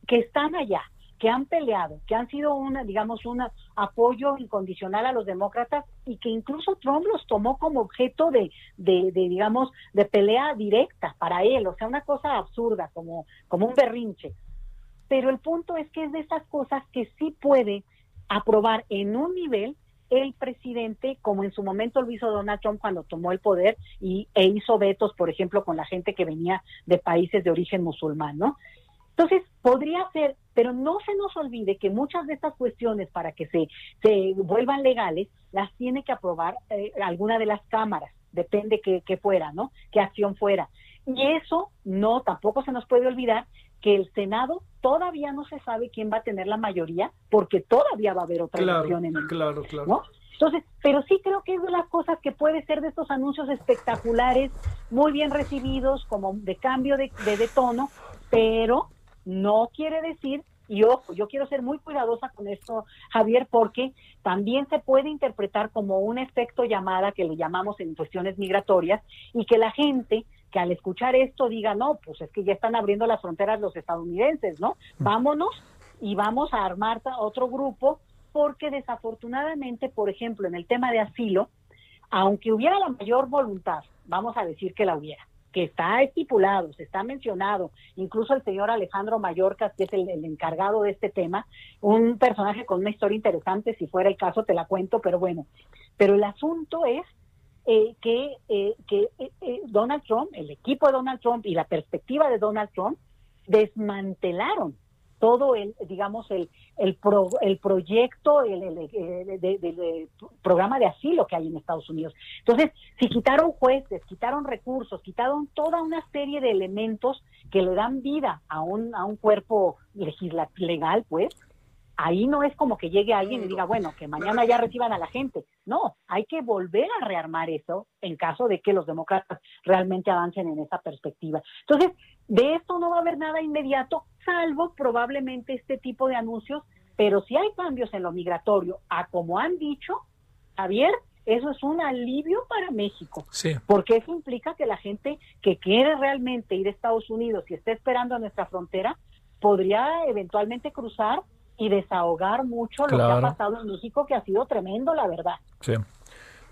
que están allá, que han peleado, que han sido una, digamos, un apoyo incondicional a los demócratas y que incluso Trump los tomó como objeto de, de, de, digamos, de pelea directa para él, o sea, una cosa absurda, como, como un berrinche. Pero el punto es que es de esas cosas que sí puede aprobar en un nivel el presidente, como en su momento lo hizo Donald Trump cuando tomó el poder y, e hizo vetos, por ejemplo, con la gente que venía de países de origen musulmán, ¿no? Entonces, podría ser, pero no se nos olvide que muchas de estas cuestiones para que se, se vuelvan legales, las tiene que aprobar eh, alguna de las cámaras, depende que, que fuera, ¿no? Qué acción fuera. Y eso no, tampoco se nos puede olvidar que el Senado todavía no se sabe quién va a tener la mayoría, porque todavía va a haber otra Claro, elección en el claro, claro. ¿no? Entonces, pero sí creo que es de las cosas que puede ser de estos anuncios espectaculares, muy bien recibidos, como de cambio de, de, de tono, pero no quiere decir, y ojo, yo quiero ser muy cuidadosa con esto, Javier, porque también se puede interpretar como un efecto llamada que le llamamos en cuestiones migratorias y que la gente que al escuchar esto diga, no, pues es que ya están abriendo las fronteras los estadounidenses, ¿no? Vámonos y vamos a armar otro grupo porque desafortunadamente, por ejemplo, en el tema de asilo, aunque hubiera la mayor voluntad, vamos a decir que la hubiera, que está estipulado, se está mencionado, incluso el señor Alejandro Mallorca, que es el, el encargado de este tema, un personaje con una historia interesante, si fuera el caso te la cuento, pero bueno, pero el asunto es eh, que, eh, que eh, eh, Donald Trump, el equipo de Donald Trump y la perspectiva de Donald Trump desmantelaron todo el, digamos, el, el, pro- el proyecto el, el- de- de- de- programa de asilo que hay en Estados Unidos. Entonces, si quitaron jueces, quitaron recursos, quitaron toda una serie de elementos que le dan vida a un, a un cuerpo legal, pues, ahí no es como que llegue alguien y diga, bueno, que mañana ya reciban a la gente. No, hay que volver a rearmar eso en caso de que los demócratas realmente avancen en esa perspectiva. Entonces, de esto no va a haber nada inmediato, salvo probablemente este tipo de anuncios, pero si hay cambios en lo migratorio, a como han dicho, Javier, eso es un alivio para México Sí. porque eso implica que la gente que quiere realmente ir a Estados Unidos y está esperando a nuestra frontera podría eventualmente cruzar y desahogar mucho lo que Claro. ha pasado en México, que ha sido tremendo, la verdad. Sí.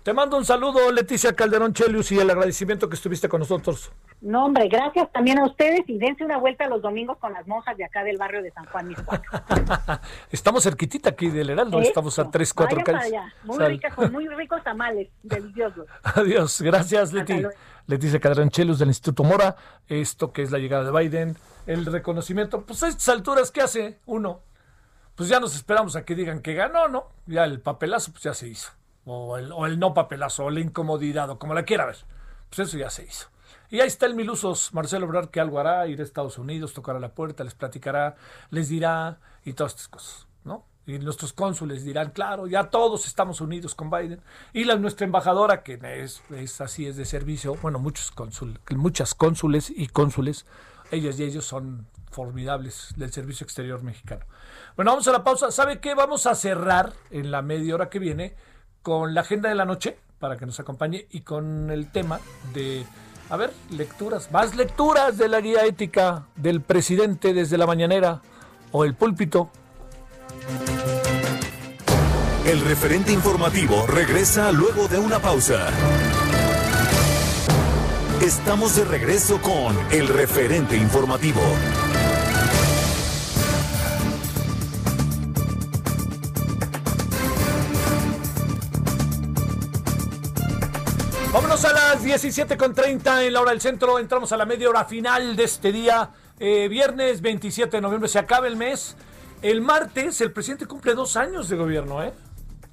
Te mando un saludo, Leticia Calderón Chelius, y el agradecimiento que estuviste con nosotros. No, hombre, gracias también a ustedes y dense una vuelta los domingos con las monjas de acá del barrio de San Juan Miscuac. Estamos cerquitita aquí del Heraldo, Eso. estamos a tres, cuatro calles. allá. Muy Sal. ricas, con muy ricos tamales, deliciosos. Adiós, gracias Leti. Leticia Calderón Chelius del Instituto Mora, esto que es la llegada de Biden, el reconocimiento, pues a estas alturas, ¿qué hace uno? Pues ya nos esperamos a que digan que ganó, ¿no? Ya el papelazo, pues ya se hizo. O el, o el no papelazo, o la incomodidad, o como la quiera ver. Pues eso ya se hizo. Y ahí está el Milusos, Marcelo Ebrard, que algo hará, ir a Estados Unidos, tocará la puerta, les platicará, les dirá, y todas estas cosas, ¿no? Y nuestros cónsules dirán, claro, ya todos estamos unidos con Biden. Y la, nuestra embajadora, que es, es así, es de servicio, bueno, muchos cónsul, muchas cónsules y cónsules, ellas y ellos son formidables del servicio exterior mexicano. Bueno, vamos a la pausa. ¿Sabe qué? Vamos a cerrar en la media hora que viene con la agenda de la noche, para que nos acompañe, y con el tema de a ver, lecturas, más lecturas de la guía ética del presidente desde la mañanera o el púlpito. El referente informativo regresa luego de una pausa. Estamos de regreso con el referente informativo. Vámonos a las 17.30 en la hora del centro. Entramos a la media hora final de este día. Eh, viernes 27 de noviembre se acaba el mes. El martes el presidente cumple dos años de gobierno, ¿eh?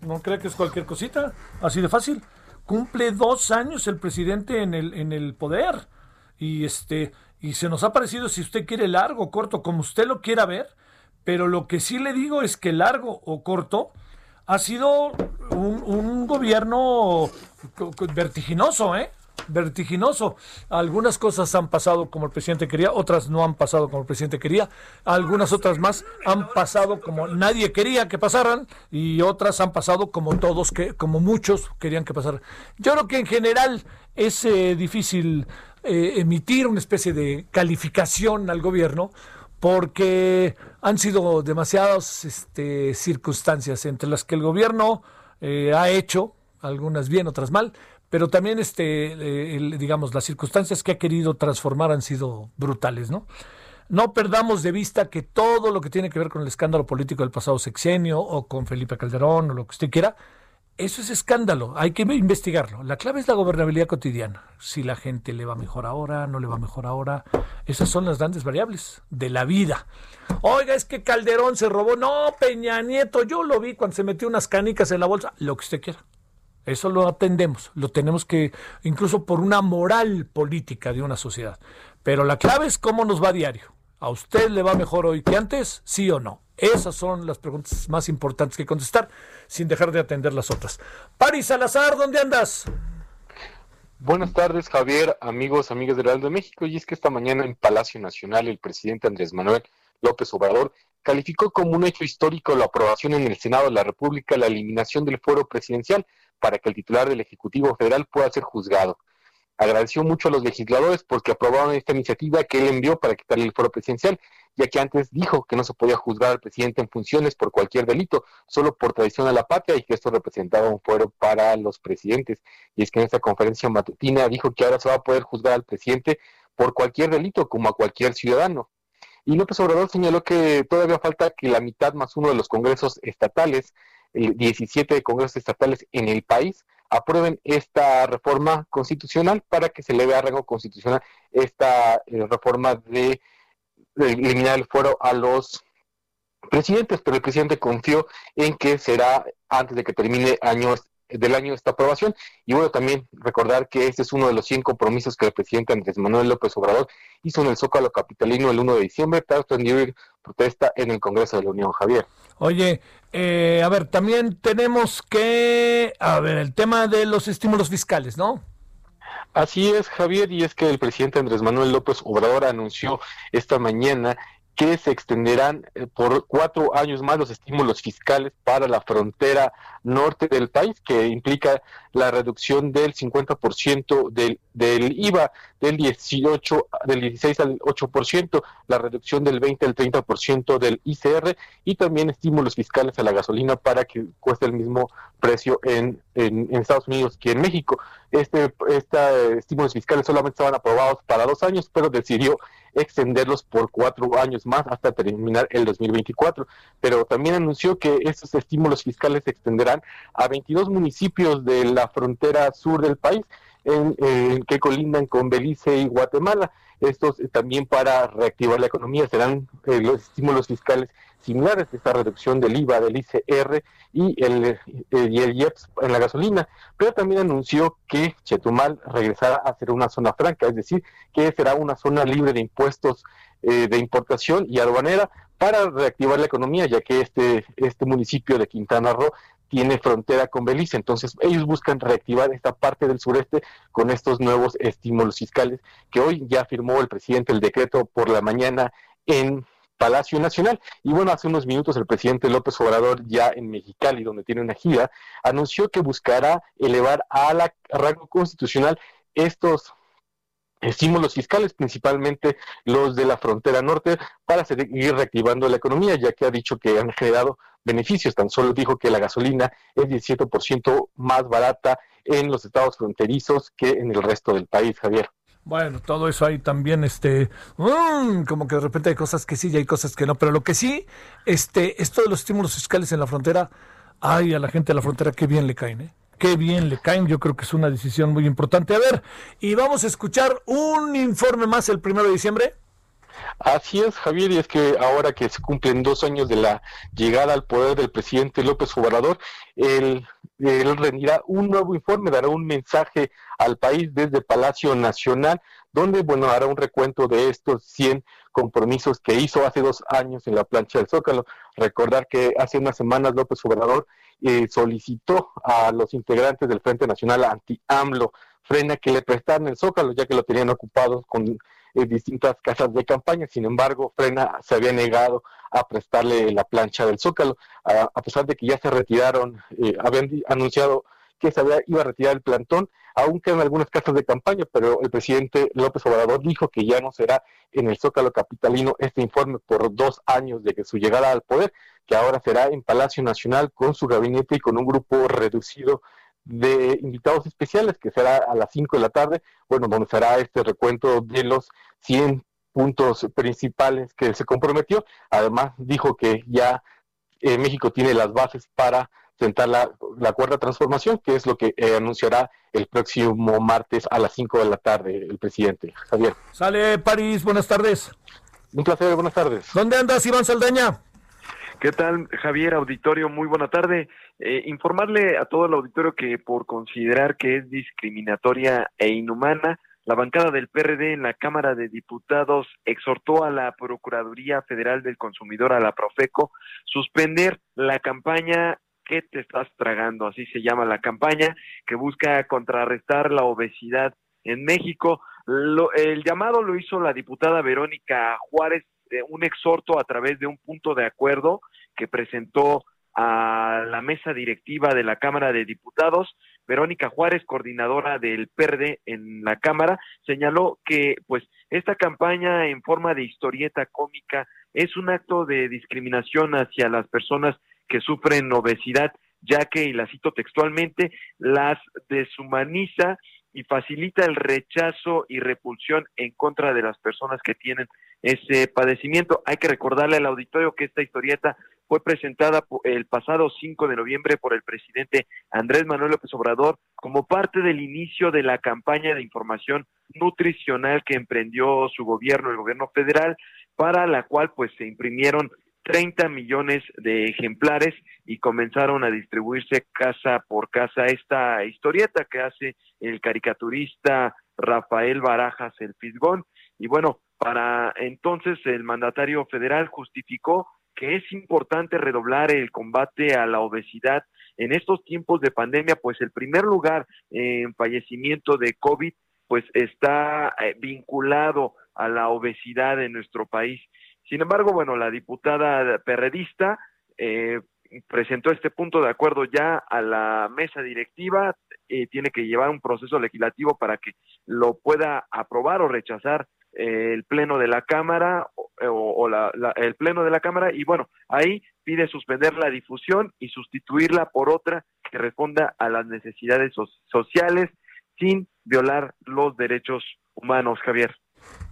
No cree que es cualquier cosita. Así de fácil. Cumple dos años el presidente en el, en el poder. Y este. Y se nos ha parecido, si usted quiere largo o corto, como usted lo quiera ver. Pero lo que sí le digo es que largo o corto ha sido un, un gobierno vertiginoso, ¿eh? Vertiginoso. Algunas cosas han pasado como el presidente quería, otras no han pasado como el presidente quería, algunas otras más han pasado como nadie quería que pasaran y otras han pasado como todos que como muchos querían que pasaran. Yo creo que en general es eh, difícil eh, emitir una especie de calificación al gobierno porque han sido demasiadas este, circunstancias entre las que el gobierno eh, ha hecho, algunas bien, otras mal, pero también, este, eh, digamos, las circunstancias que ha querido transformar han sido brutales, ¿no? No perdamos de vista que todo lo que tiene que ver con el escándalo político del pasado sexenio o con Felipe Calderón o lo que usted quiera, eso es escándalo, hay que investigarlo. La clave es la gobernabilidad cotidiana. Si la gente le va mejor ahora, no le va mejor ahora. Esas son las grandes variables de la vida. Oiga, es que Calderón se robó. No, Peña Nieto, yo lo vi cuando se metió unas canicas en la bolsa. Lo que usted quiera. Eso lo atendemos, lo tenemos que, incluso por una moral política de una sociedad. Pero la clave es cómo nos va a diario. ¿A usted le va mejor hoy que antes? ¿Sí o no? Esas son las preguntas más importantes que contestar, sin dejar de atender las otras. Paris Salazar, ¿dónde andas? Buenas tardes, Javier, amigos, amigas del Real de México. Y es que esta mañana en Palacio Nacional el presidente Andrés Manuel López Obrador calificó como un hecho histórico la aprobación en el Senado de la República la eliminación del fuero presidencial para que el titular del Ejecutivo Federal pueda ser juzgado. Agradeció mucho a los legisladores porque aprobaron esta iniciativa que él envió para quitarle el foro presidencial, ya que antes dijo que no se podía juzgar al presidente en funciones por cualquier delito, solo por traición a la patria y que esto representaba un fuero para los presidentes. Y es que en esta conferencia matutina dijo que ahora se va a poder juzgar al presidente por cualquier delito, como a cualquier ciudadano. Y López Obrador señaló que todavía falta que la mitad más uno de los congresos estatales, 17 congresos estatales en el país, aprueben esta reforma constitucional para que se le vea rango constitucional esta eh, reforma de, eliminar el fuero a los presidentes, pero el presidente confió en que será antes de que termine años del año esta aprobación. Y bueno, también recordar que este es uno de los 100 compromisos que el presidente Andrés Manuel López Obrador hizo en el Zócalo Capitalino el 1 de diciembre tras rendir protesta en el Congreso de la Unión, Javier. Oye, eh, a ver, también tenemos que, a ver, el tema de los estímulos fiscales, ¿no? Así es, Javier, y es que el presidente Andrés Manuel López Obrador anunció esta mañana que se extenderán eh, por cuatro años más los estímulos fiscales para la frontera norte del país, que implica la reducción del 50% del, del IVA, del 18, del 16 al 8%, la reducción del 20 al 30% del ICR y también estímulos fiscales a la gasolina para que cueste el mismo precio en, Estados Unidos que en México. Este, este estímulos fiscales solamente estaban aprobados para dos años, pero decidió extenderlos por cuatro años más hasta terminar el 2024. Pero también anunció que estos estímulos fiscales se extenderán a 22 municipios de la frontera sur del país en, que colindan con Belice y Guatemala. Estos eh, también para reactivar la economía serán eh, los estímulos fiscales similares esta reducción del IVA, del ICR y el, eh, y el IEPS en la gasolina, pero también anunció que Chetumal regresará a ser una zona franca, es decir, que será una zona libre de impuestos de importación y aduanera para reactivar la economía, ya que este, este municipio de Quintana Roo tiene frontera con Belice. Entonces, ellos buscan reactivar esta parte del sureste con estos nuevos estímulos fiscales que hoy ya firmó el presidente el decreto por la mañana en Palacio Nacional. Y bueno, hace unos minutos el presidente López Obrador, ya en Mexicali, donde tiene una gira, anunció que buscará elevar a la rango constitucional estos estímulos fiscales, principalmente los de la frontera norte, para seguir reactivando la economía, ya que ha dicho que han generado beneficios. Tan solo dijo que la gasolina es 17% más barata en los estados fronterizos que en el resto del país, Javier. Bueno, todo eso hay también, este, mm, como que de repente hay cosas que sí y hay cosas que no, pero lo que sí, este, esto de los estímulos fiscales en la frontera, ay, a la gente de la frontera qué bien le caen, ¿eh? Qué bien le caen, yo creo que es una decisión muy importante. A ver, y vamos a escuchar un informe más el primero de diciembre. Así es, Javier, y es que ahora que se cumplen dos años de la llegada al poder del presidente López Obrador, él, él rendirá un nuevo informe, dará un mensaje al país desde Palacio Nacional, donde, bueno, hará un recuento de estos 100 compromisos que hizo hace dos años en la plancha del Zócalo. Recordar que hace unas semanas López Obrador eh, solicitó a los integrantes del Frente Nacional Anti-AMLO Frena que le prestaran el Zócalo, ya que lo tenían ocupado con distintas casas de campaña. Sin embargo, Frena se había negado a prestarle la plancha del Zócalo, a, pesar de que ya se retiraron, eh, habían anunciado que se había, iba a retirar el plantón, aún quedan algunas casas de campaña, pero el presidente López Obrador dijo que ya no será en el Zócalo Capitalino este informe por dos años de que su llegada al poder, que ahora será en Palacio Nacional con su gabinete y con un grupo reducido de invitados especiales, que será a las 5 de la tarde, bueno, donde será este recuento de los 100 puntos principales que se comprometió. Además, dijo que ya eh, México tiene las bases para sentar la, cuarta transformación, que es lo que eh, anunciará el próximo martes a las 5 de la tarde el presidente. Javier. Sale París, buenas tardes. Un placer, buenas tardes. ¿Dónde andas, Iván Saldaña? ¿Qué tal, Javier Auditorio? Muy buena tarde. Eh, informarle a todo el auditorio que por considerar que es discriminatoria e inhumana, la bancada del PRD en la Cámara de Diputados exhortó a la Procuraduría Federal del Consumidor, a la Profeco, suspender la campaña ¿Qué te estás tragando? Así se llama la campaña que busca contrarrestar la obesidad en México. el llamado lo hizo la diputada Verónica Juárez eh, un exhorto a través de un punto de acuerdo que presentó a la mesa directiva de la Cámara de Diputados. Verónica Juárez, coordinadora del PERDE en la Cámara, señaló que pues esta campaña en forma de historieta cómica es un acto de discriminación hacia las personas que sufren obesidad, ya que, y la cito textualmente, las deshumaniza y facilita el rechazo y repulsión en contra de las personas que tienen ese padecimiento. Hay que recordarle al auditorio que esta historieta fue presentada el pasado 5 de noviembre por el presidente Andrés Manuel López Obrador como parte del inicio de la campaña de información nutricional que emprendió su gobierno, el gobierno federal, para la cual pues se imprimieron 30 millones de ejemplares y comenzaron a distribuirse casa por casa esta historieta que hace el caricaturista Rafael Barajas el Fisgón. Y bueno, para entonces el mandatario federal justificó que es importante redoblar el combate a la obesidad en estos tiempos de pandemia, pues el primer lugar en fallecimiento de COVID pues está eh, vinculado a la obesidad en nuestro país. Sin embargo, bueno, la diputada perredista eh, presentó este punto de acuerdo ya a la mesa directiva, eh, tiene que llevar un proceso legislativo para que lo pueda aprobar o rechazar eh, el pleno de la cámara o, el pleno de la cámara y bueno ahí pide suspender la difusión y sustituirla por otra que responda a las necesidades sociales sin violar los derechos humanos Javier.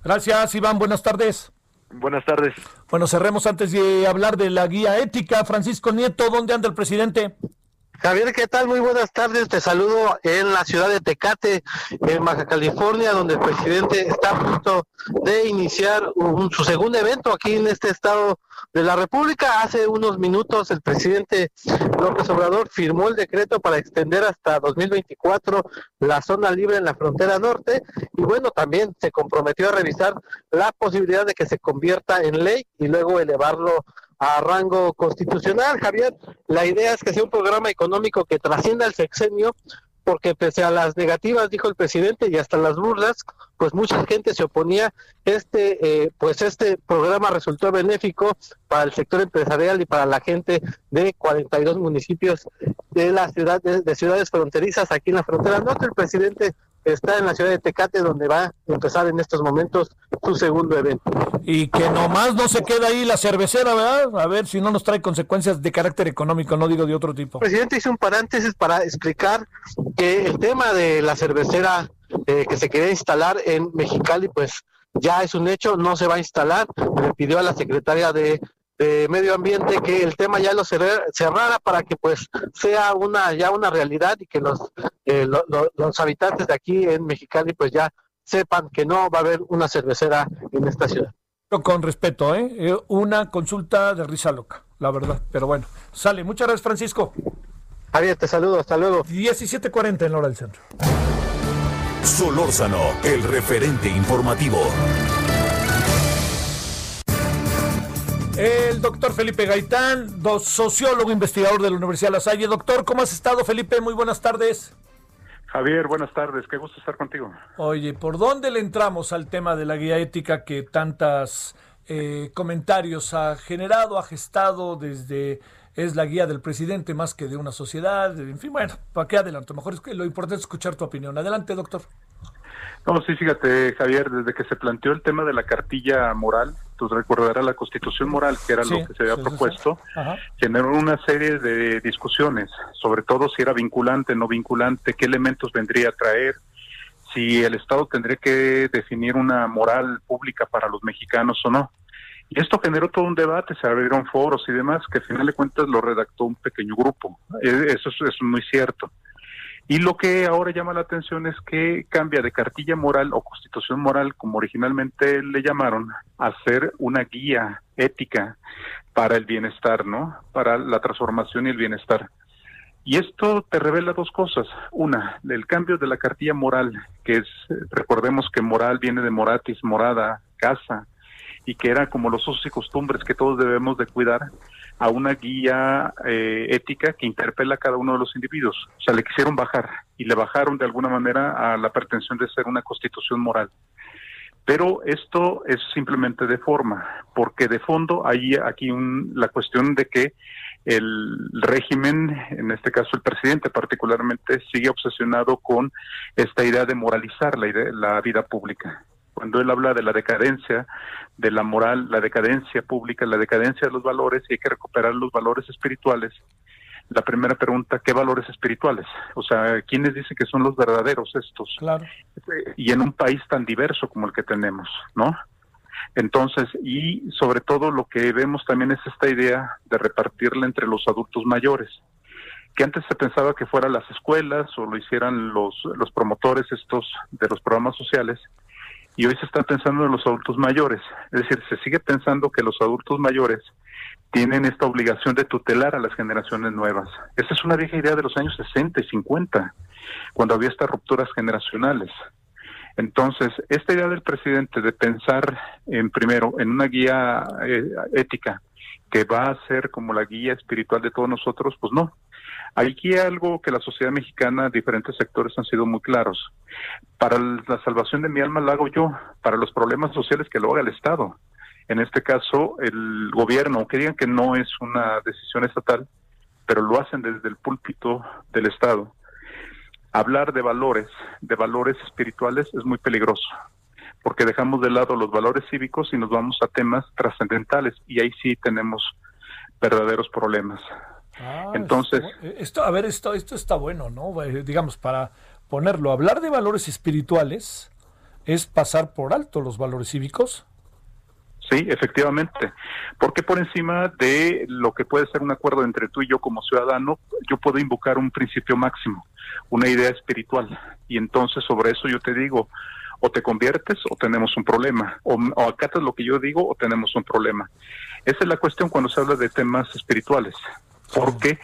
Gracias Iván. Buenas tardes Buenas tardes. Bueno, cerremos antes de hablar de la guía ética. Francisco Nieto, ¿dónde anda el presidente? Javier, ¿qué tal? Muy buenas tardes. Te saludo en la ciudad de Tecate, en Baja California, donde el presidente está a punto de iniciar un- su segundo evento aquí en este estado de la República. Hace unos minutos el presidente López Obrador firmó el decreto para extender hasta 2024 la zona libre en la frontera norte y bueno, también se comprometió a revisar la posibilidad de que se convierta en ley y luego elevarlo a rango constitucional. Javier, la idea es que sea un programa económico que trascienda el sexenio, porque pese a las negativas, dijo el presidente, y hasta las burlas, pues mucha gente se oponía. Este, eh, pues este programa resultó benéfico para el sector empresarial y para la gente de 42 municipios de la de ciudades fronterizas aquí en la frontera norte. El presidente está en la ciudad de Tecate, donde va a empezar en estos momentos su segundo evento. Y que nomás no se queda ahí la cervecera, ¿verdad? A ver si no nos trae consecuencias de carácter económico, no digo de otro tipo. El presidente hizo un paréntesis para explicar que el tema de la cervecera eh, que se quería instalar en Mexicali, pues ya es un hecho, no se va a instalar. Le pidió a la secretaria de, de Medio Ambiente que el tema ya lo cerra- cerrara para que pues sea una ya una realidad y que los, eh, lo- lo- los habitantes de aquí en Mexicali pues ya sepan que no va a haber una cervecera en esta ciudad. Con respeto, ¿eh? Eh, Una consulta de risa loca, la verdad. Pero bueno, sale. Muchas gracias, Francisco. Javier, te saludo, hasta luego. 17.40 en la hora del centro. Solórzano, el referente informativo. El doctor Felipe Gaitán, sociólogo investigador de la Universidad de La Salle. Doctor, ¿cómo has estado, Felipe? Muy buenas tardes. Javier, buenas tardes, qué gusto estar contigo. Oye, ¿por dónde le entramos al tema de la guía ética que tantas eh, comentarios ha generado, ha gestado desde es la guía del presidente más que de una sociedad? En fin, bueno, ¿para qué adelanto? Mejor es que lo importante es escuchar tu opinión. Adelante, doctor. No, sí, fíjate, Javier, desde que se planteó el tema de la cartilla moral, tú recordarás la constitución moral, que era Sí, lo que se había sí, sí, sí. propuesto, generó una serie de discusiones, sobre todo si era vinculante, no vinculante, qué elementos vendría a traer, si el Estado tendría que definir una moral pública para los mexicanos o no. Y esto generó todo un debate, se abrieron foros y demás, que al final de cuentas lo redactó un pequeño grupo. Eh, Eso es, eso es muy cierto. Y lo que ahora llama la atención es que cambia de cartilla moral o constitución moral, como originalmente le llamaron, a ser una guía ética para el bienestar, ¿no? Para la transformación y el bienestar. Y esto te revela dos cosas. Una, el cambio de la cartilla moral, que es, recordemos que moral viene de moratis, morada, casa, y que era como los usos y costumbres que todos debemos de cuidar, a una guía eh, ética que interpela a cada uno de los individuos. O sea, le quisieron bajar y le bajaron de alguna manera a la pretensión de ser una constitución moral. Pero esto es simplemente de forma, porque de fondo hay aquí un, la cuestión de que el régimen, en este caso el presidente particularmente, sigue obsesionado con esta idea de moralizar la, idea- la vida pública. Cuando él habla de la decadencia, de la moral, la decadencia pública, la decadencia de los valores y hay que recuperar los valores espirituales, la primera pregunta, ¿qué valores espirituales? O sea, ¿quiénes dicen que son los verdaderos estos? Claro. y en un país tan diverso como el que tenemos, ¿no? Entonces, y sobre todo lo que vemos también es esta idea de repartirla entre los adultos mayores, que antes se pensaba que fueran las escuelas o lo hicieran los, los promotores estos de los programas sociales, y hoy se está pensando en los adultos mayores, es decir, se sigue pensando que los adultos mayores tienen esta obligación de tutelar a las generaciones nuevas. Esa es una vieja idea de los años 60 y 50, cuando había estas rupturas generacionales. Entonces, esta idea del presidente de pensar en primero en una guía eh, ética que va a ser como la guía espiritual de todos nosotros, pues no. Aquí hay algo que la sociedad mexicana, diferentes sectores han sido muy claros. Para la salvación de mi alma la hago yo, para los problemas sociales que lo haga el Estado. En este caso, el gobierno, aunque digan que no es una decisión estatal, pero lo hacen desde el púlpito del Estado hablar de valores, de valores espirituales, es muy peligroso, porque dejamos de lado los valores cívicos y nos vamos a temas trascendentales, y ahí sí tenemos verdaderos problemas. Ah, Entonces, esto, a ver, esto, esto está bueno, ¿no? Eh, Digamos, para ponerlo, hablar de valores espirituales es pasar por alto los valores cívicos. Sí, efectivamente. Porque por encima de lo que puede ser un acuerdo entre tú y yo como ciudadano, yo puedo invocar un principio máximo, una idea espiritual. Y entonces sobre eso yo te digo, o te conviertes o tenemos un problema, o, o acatas lo que yo digo o tenemos un problema. Esa es la cuestión cuando se habla de temas espirituales, porque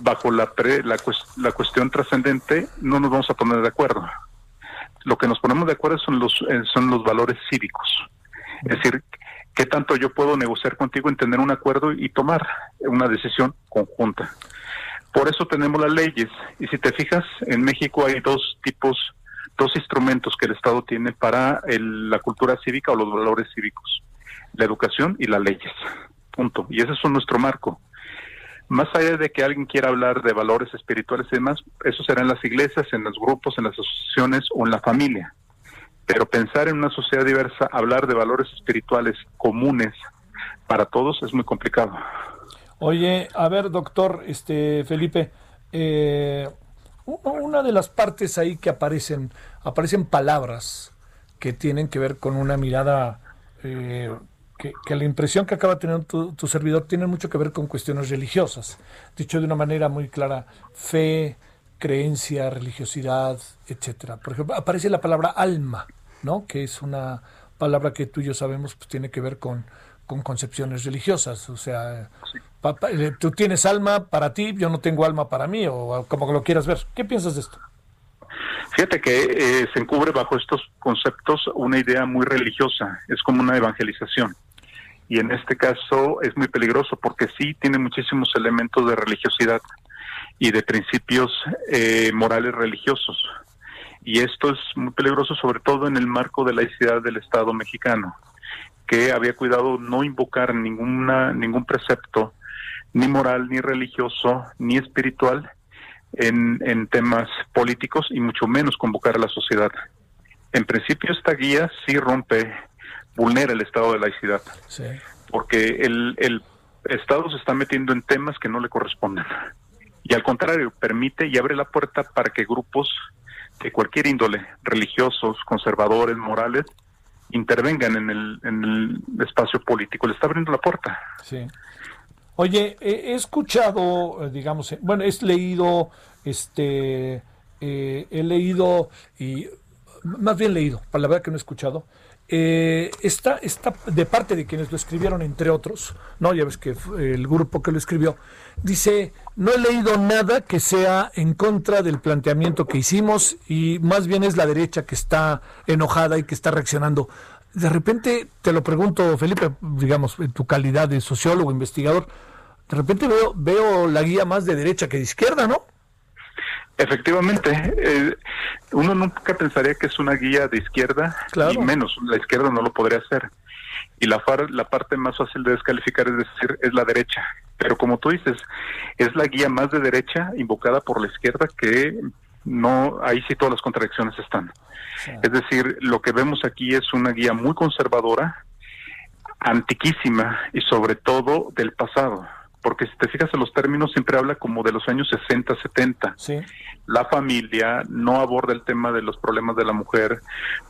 bajo la, pre- la, la cuestión trascendente no nos vamos a poner de acuerdo. Lo que nos ponemos de acuerdo son los, eh, son los valores cívicos. Es decir, qué tanto yo puedo negociar contigo en tener un acuerdo y tomar una decisión conjunta. Por eso tenemos las leyes. Y si te fijas, en México hay dos tipos, dos instrumentos que el Estado tiene para el- la cultura cívica o los valores cívicos. La educación y las leyes. Punto. Y ese es nuestro marco. Más allá de que alguien quiera hablar de valores espirituales y demás, eso será en las iglesias, en los grupos, en las asociaciones o en la familia. Pero pensar en una sociedad diversa, hablar de valores espirituales comunes para todos es muy complicado. Oye, a ver, doctor, este Felipe, eh, una de las partes ahí que aparecen, aparecen palabras que tienen que ver con una mirada eh, que, que la impresión que acaba teniendo tu, tu servidor tiene mucho que ver con cuestiones religiosas. Dicho de una manera muy clara, fe, creencia, religiosidad, etcétera. Por ejemplo, aparece la palabra alma, ¿no? Que es una palabra que tú y yo sabemos pues tiene que ver con, con concepciones religiosas. O sea, pa- pa- eh, tú tienes alma para ti, yo no tengo alma para mí, o como lo quieras ver. ¿Qué piensas de esto? Fíjate que eh, se encubre bajo estos conceptos una idea muy religiosa, es como una evangelización. Y en este caso es muy peligroso porque sí tiene muchísimos elementos de religiosidad y de principios eh, morales religiosos. Y esto es muy peligroso sobre todo en el marco de la laicidad del Estado mexicano, que había cuidado no invocar ninguna, ningún precepto, ni moral, ni religioso, ni espiritual, en, en temas políticos y mucho menos convocar a la sociedad. En principio esta guía sí rompe, vulnera el estado de laicidad, Sí. porque el, el Estado se está metiendo en temas que no le corresponden. Y al contrario, permite y abre la puerta para que grupos de cualquier índole, religiosos, conservadores, morales, intervengan en el, en el espacio político. Le está abriendo la puerta. Sí. Oye, he escuchado, eh, digamos, bueno, he leído, este, eh, he leído y más bien leído, para la verdad que no he escuchado. Eh, está, está de parte de quienes lo escribieron, entre otros, no, ya ves que el grupo que lo escribió, dice, no he leído nada que sea en contra del planteamiento que hicimos y más bien es la derecha que está enojada y que está reaccionando. De repente te lo pregunto, Felipe, digamos, en tu calidad de sociólogo, investigador, de repente veo, veo la guía más de derecha que de izquierda, ¿no? Efectivamente, eh, uno nunca pensaría que es una guía de izquierda, y menos la izquierda no lo podría hacer. Y la, far- la parte más fácil de descalificar es decir, es la derecha. Pero como tú dices, es la guía más de derecha invocada por la izquierda que no, ahí sí todas las contradicciones están. Es decir, lo que vemos aquí es una guía muy conservadora, antiquísima y sobre todo del pasado. Porque si te fijas en los términos, siempre habla como de los años 60, 70. Sí. La familia no aborda el tema de los problemas de la mujer,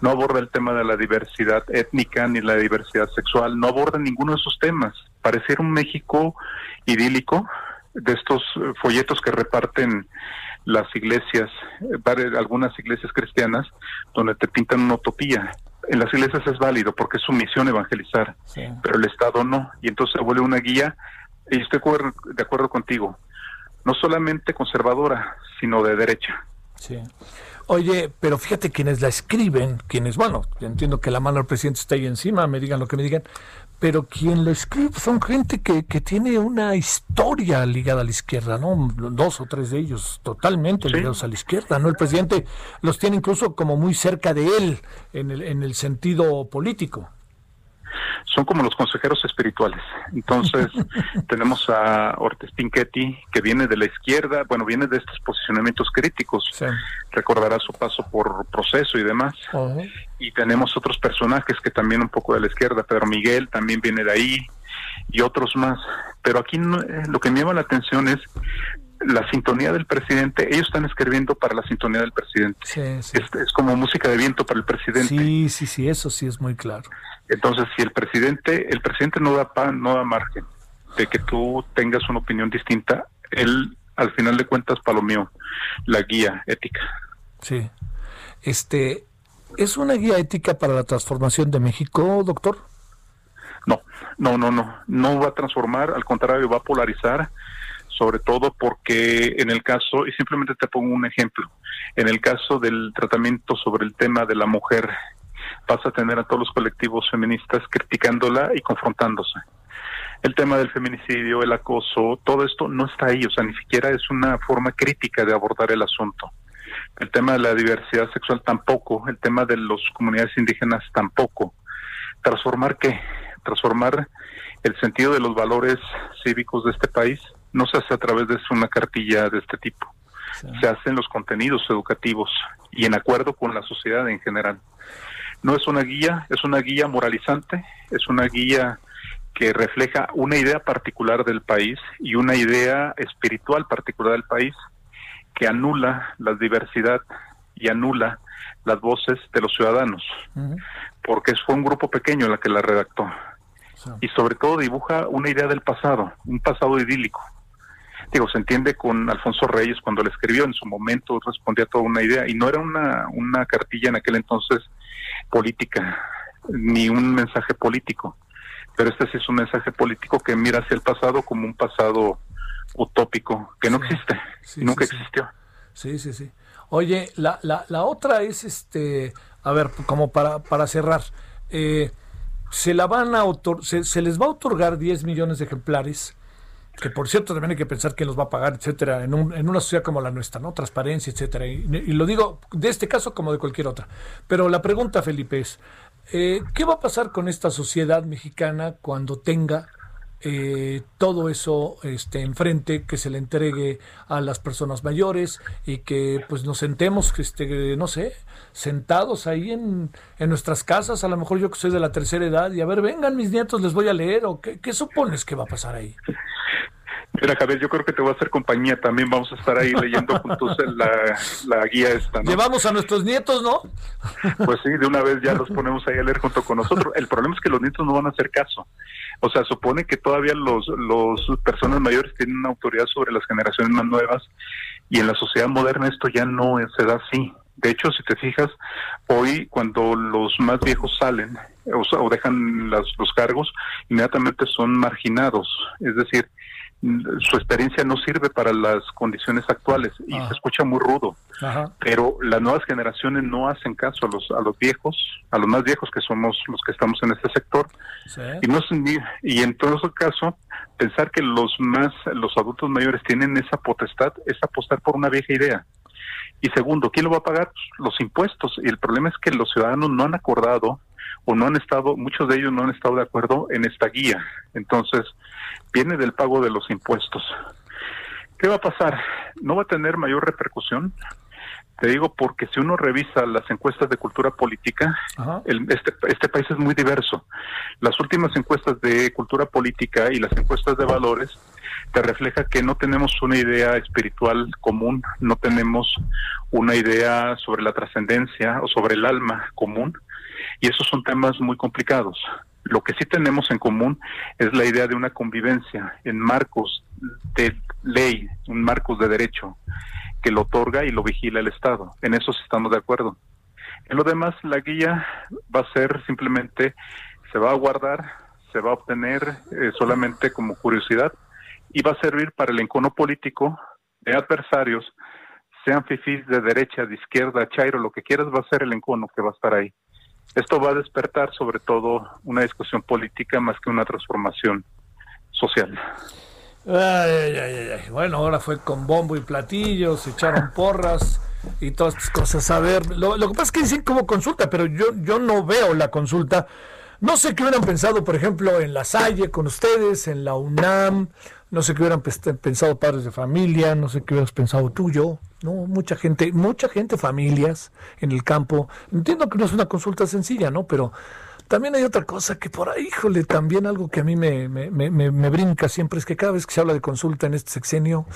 no aborda el tema de la diversidad étnica ni la diversidad sexual, no aborda ninguno de esos temas. Pareciera un México idílico de estos eh, folletos que reparten las iglesias, eh, algunas iglesias cristianas, donde te pintan una utopía. En las iglesias es válido porque es su misión evangelizar, pero el Estado no. Y entonces se vuelve una guía, y estoy de acuerdo contigo, no solamente conservadora, sino de derecha. Sí. Oye, pero fíjate quienes la escriben, quienes, bueno, yo entiendo que la mano del presidente está ahí encima, me digan lo que me digan, pero quien lo escribe son gente que, que tiene una historia ligada a la izquierda, ¿no? Dos o tres de ellos totalmente ligados a la izquierda, ¿no? El presidente los tiene incluso como muy cerca de él en el, en el sentido político. Son como los consejeros espirituales. Entonces, tenemos a Ortiz Pinchetti, que viene de la izquierda, bueno, viene de estos posicionamientos críticos, recordará su paso por proceso y demás. Y tenemos otros personajes que también un poco de la izquierda, Pedro Miguel también viene de ahí, y otros más. Pero aquí no- eh, lo que me llama la atención es la sintonía del presidente, ellos están escribiendo para la sintonía del presidente. Es, es como música de viento para el presidente. Sí, sí, sí, eso sí es muy claro. Entonces, si el presidente, el presidente no da pan, no da margen de que tú tengas una opinión distinta, él al final de cuentas mío, la guía ética. Sí. Este, ¿es una guía ética para la transformación de México, doctor? No, no, no, no, no va a transformar, al contrario, va a polarizar, sobre todo porque en el caso, y simplemente te pongo un ejemplo, en el caso del tratamiento sobre el tema de la mujer, vas a tener a todos los colectivos feministas criticándola y confrontándose. El tema del feminicidio, el acoso, todo esto no está ahí, o sea, ni siquiera es una forma crítica de abordar el asunto. El tema de la diversidad sexual tampoco, el tema de las comunidades indígenas tampoco. ¿Transformar qué? Transformar el sentido de los valores cívicos de este país no se hace a través de una cartilla de este tipo. Se hacen los contenidos educativos y en acuerdo con la sociedad en general. No es una guía, es una guía moralizante, es una guía que refleja una idea particular del país y una idea espiritual particular del país que anula la diversidad y anula las voces de los ciudadanos, porque fue un grupo pequeño la que la redactó. Y sobre todo dibuja una idea del pasado, un pasado idílico. Digo, se entiende con Alfonso Reyes cuando le escribió en su momento, respondía a toda una idea, y no era una, una cartilla en aquel entonces política, ni un mensaje político, pero este sí es un mensaje político que mira hacia el pasado como un pasado utópico, que no existe, nunca existió. Sí, sí, sí. Oye, la, la, la otra es, este, a ver, como para, para cerrar, eh, se, la van a se, se, les va a otorgar 10 millones de ejemplares, que por cierto también hay que pensar quién los va a pagar, etcétera, en, un, en una sociedad como la nuestra, ¿no? Transparencia, etcétera. Y, lo digo de este caso como de cualquier otra. Pero la pregunta, Felipe, es, eh, ¿qué va a pasar con esta sociedad mexicana cuando tenga eh, todo eso este, enfrente, que se le entregue a las personas mayores y que pues nos sentemos, este, no sé, sentados ahí en, en, nuestras casas, a lo mejor yo que soy de la tercera edad, y a ver, vengan mis nietos, les voy a leer, o qué, qué supones que va a pasar ahí. Mira, Javier, yo creo que te voy a hacer compañía también. Vamos a estar ahí leyendo juntos la, la guía esta. ¿no? Llevamos a nuestros nietos, ¿no? Pues sí, de una vez ya los ponemos ahí a leer junto con nosotros. El problema es que los nietos no van a hacer caso. O sea, supone que todavía los, los personas mayores tienen una autoridad sobre las generaciones más nuevas y en la sociedad moderna esto ya no se da así. De hecho, si te fijas, hoy cuando los más viejos salen o, o dejan las, los cargos, inmediatamente son marginados. Es decir, su experiencia no sirve para las condiciones actuales y se escucha muy rudo. Pero las nuevas generaciones no hacen caso a los a los viejos, a los más viejos que somos los que estamos en este sector. Y no y en todo caso pensar que los más los adultos mayores tienen esa potestad es apostar por una vieja idea. Y segundo, ¿quién lo va a pagar? Los impuestos. Y el problema es que los ciudadanos no han acordado o no han estado, muchos de ellos no han estado de acuerdo en esta guía. Entonces, viene del pago de los impuestos. ¿Qué va a pasar? No va a tener mayor repercusión. Te digo porque si uno revisa las encuestas de cultura política, este, este país es muy diverso. Las últimas encuestas de cultura política y las encuestas de valores te refleja que no tenemos una idea espiritual común, no tenemos una idea sobre la trascendencia o sobre el alma común, y esos son temas muy complicados. Lo que sí tenemos en común es la idea de una convivencia en marcos de ley, en marcos de derecho, que lo otorga y lo vigila el Estado. En eso estamos de acuerdo. En lo demás, la guía va a ser simplemente, se va a guardar, se va a obtener eh, solamente como curiosidad y va a servir para el encono político de adversarios, sean fifís de derecha, de izquierda, chairo, lo que quieras, va a ser el encono que va a estar ahí. Esto va a despertar sobre todo una discusión política más que una transformación social. bueno, ahora fue con bombo y platillos, se echaron porras y todas estas cosas. A ver, lo, lo, que pasa es que dicen como consulta, pero yo, yo no veo la consulta. No sé qué hubieran pensado, por ejemplo, en la Salle con ustedes, en la UNAM, no sé qué hubieran pensado padres de familia, no sé qué hubieras pensado tú, yo, ¿no? Mucha gente, mucha gente, familias en el campo. Entiendo que no es una consulta sencilla, ¿no? Pero también hay otra cosa que por ahí, híjole, también algo que a mí me, me, me, me brinca siempre es que cada vez que se habla de consulta en este sexenio,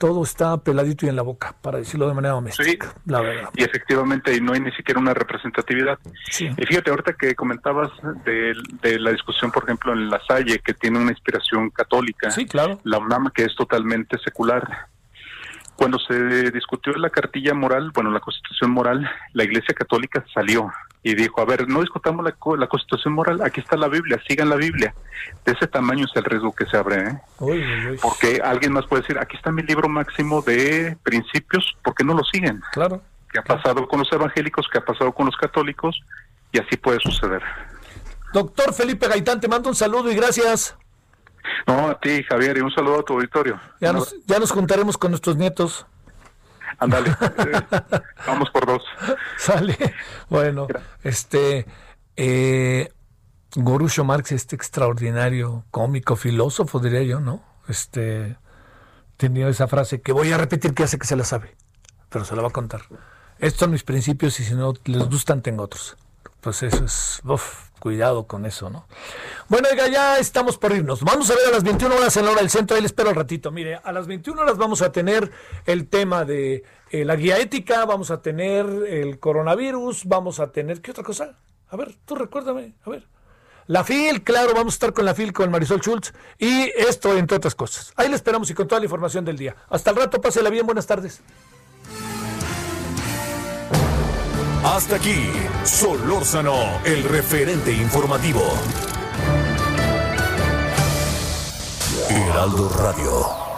todo está peladito y en la boca, para decirlo de manera doméstica, la verdad. Y efectivamente no hay ni siquiera una representatividad. Y fíjate, ahorita que comentabas de, de la discusión, por ejemplo, en La Salle, que tiene una inspiración católica. Sí, claro. La UNAM, que es totalmente secular. Cuando se discutió la cartilla moral, bueno, la constitución moral, la Iglesia Católica salió y dijo, a ver, no discutamos la, co- la constitución moral, aquí está la Biblia, sigan la Biblia. De ese tamaño es el riesgo que se abre, ¿eh? Uy, uy, uy. Porque alguien más puede decir, aquí está mi libro máximo de principios, ¿por qué no lo siguen? Claro. ¿Qué ha pasado con los evangélicos? ¿Qué ha pasado con los católicos? Y así puede suceder. Doctor Felipe Gaitán, te mando un saludo y gracias. No, a ti, Javier, y un saludo a tu auditorio. Ya nos, ya nos juntaremos con nuestros nietos. Ándale, vamos por dos. Sale. Bueno, este eh, Groucho Marx, este extraordinario cómico, filósofo, diría yo, ¿no? Este tenía esa frase que voy a repetir que hace que se la sabe, pero se la va a contar. Estos son mis principios y si no les gustan, tengo otros. Pues eso es, uf, cuidado con eso, ¿no? Bueno, ya estamos por irnos. Vamos a ver a las 21 horas en la hora del centro, ahí les espero al ratito. Mire, a las 21 horas vamos a tener el tema de eh, la guía ética, vamos a tener el coronavirus, vamos a tener, ¿qué otra cosa? A ver, tú recuérdame, a ver. La FIL, claro, vamos a estar con la FIL, con Marisol Schultz, y esto, entre otras cosas. Ahí le esperamos y con toda la información del día. Hasta el rato, pásela bien, buenas tardes. Hasta aquí, Solórzano, el referente informativo. Heraldo Radio.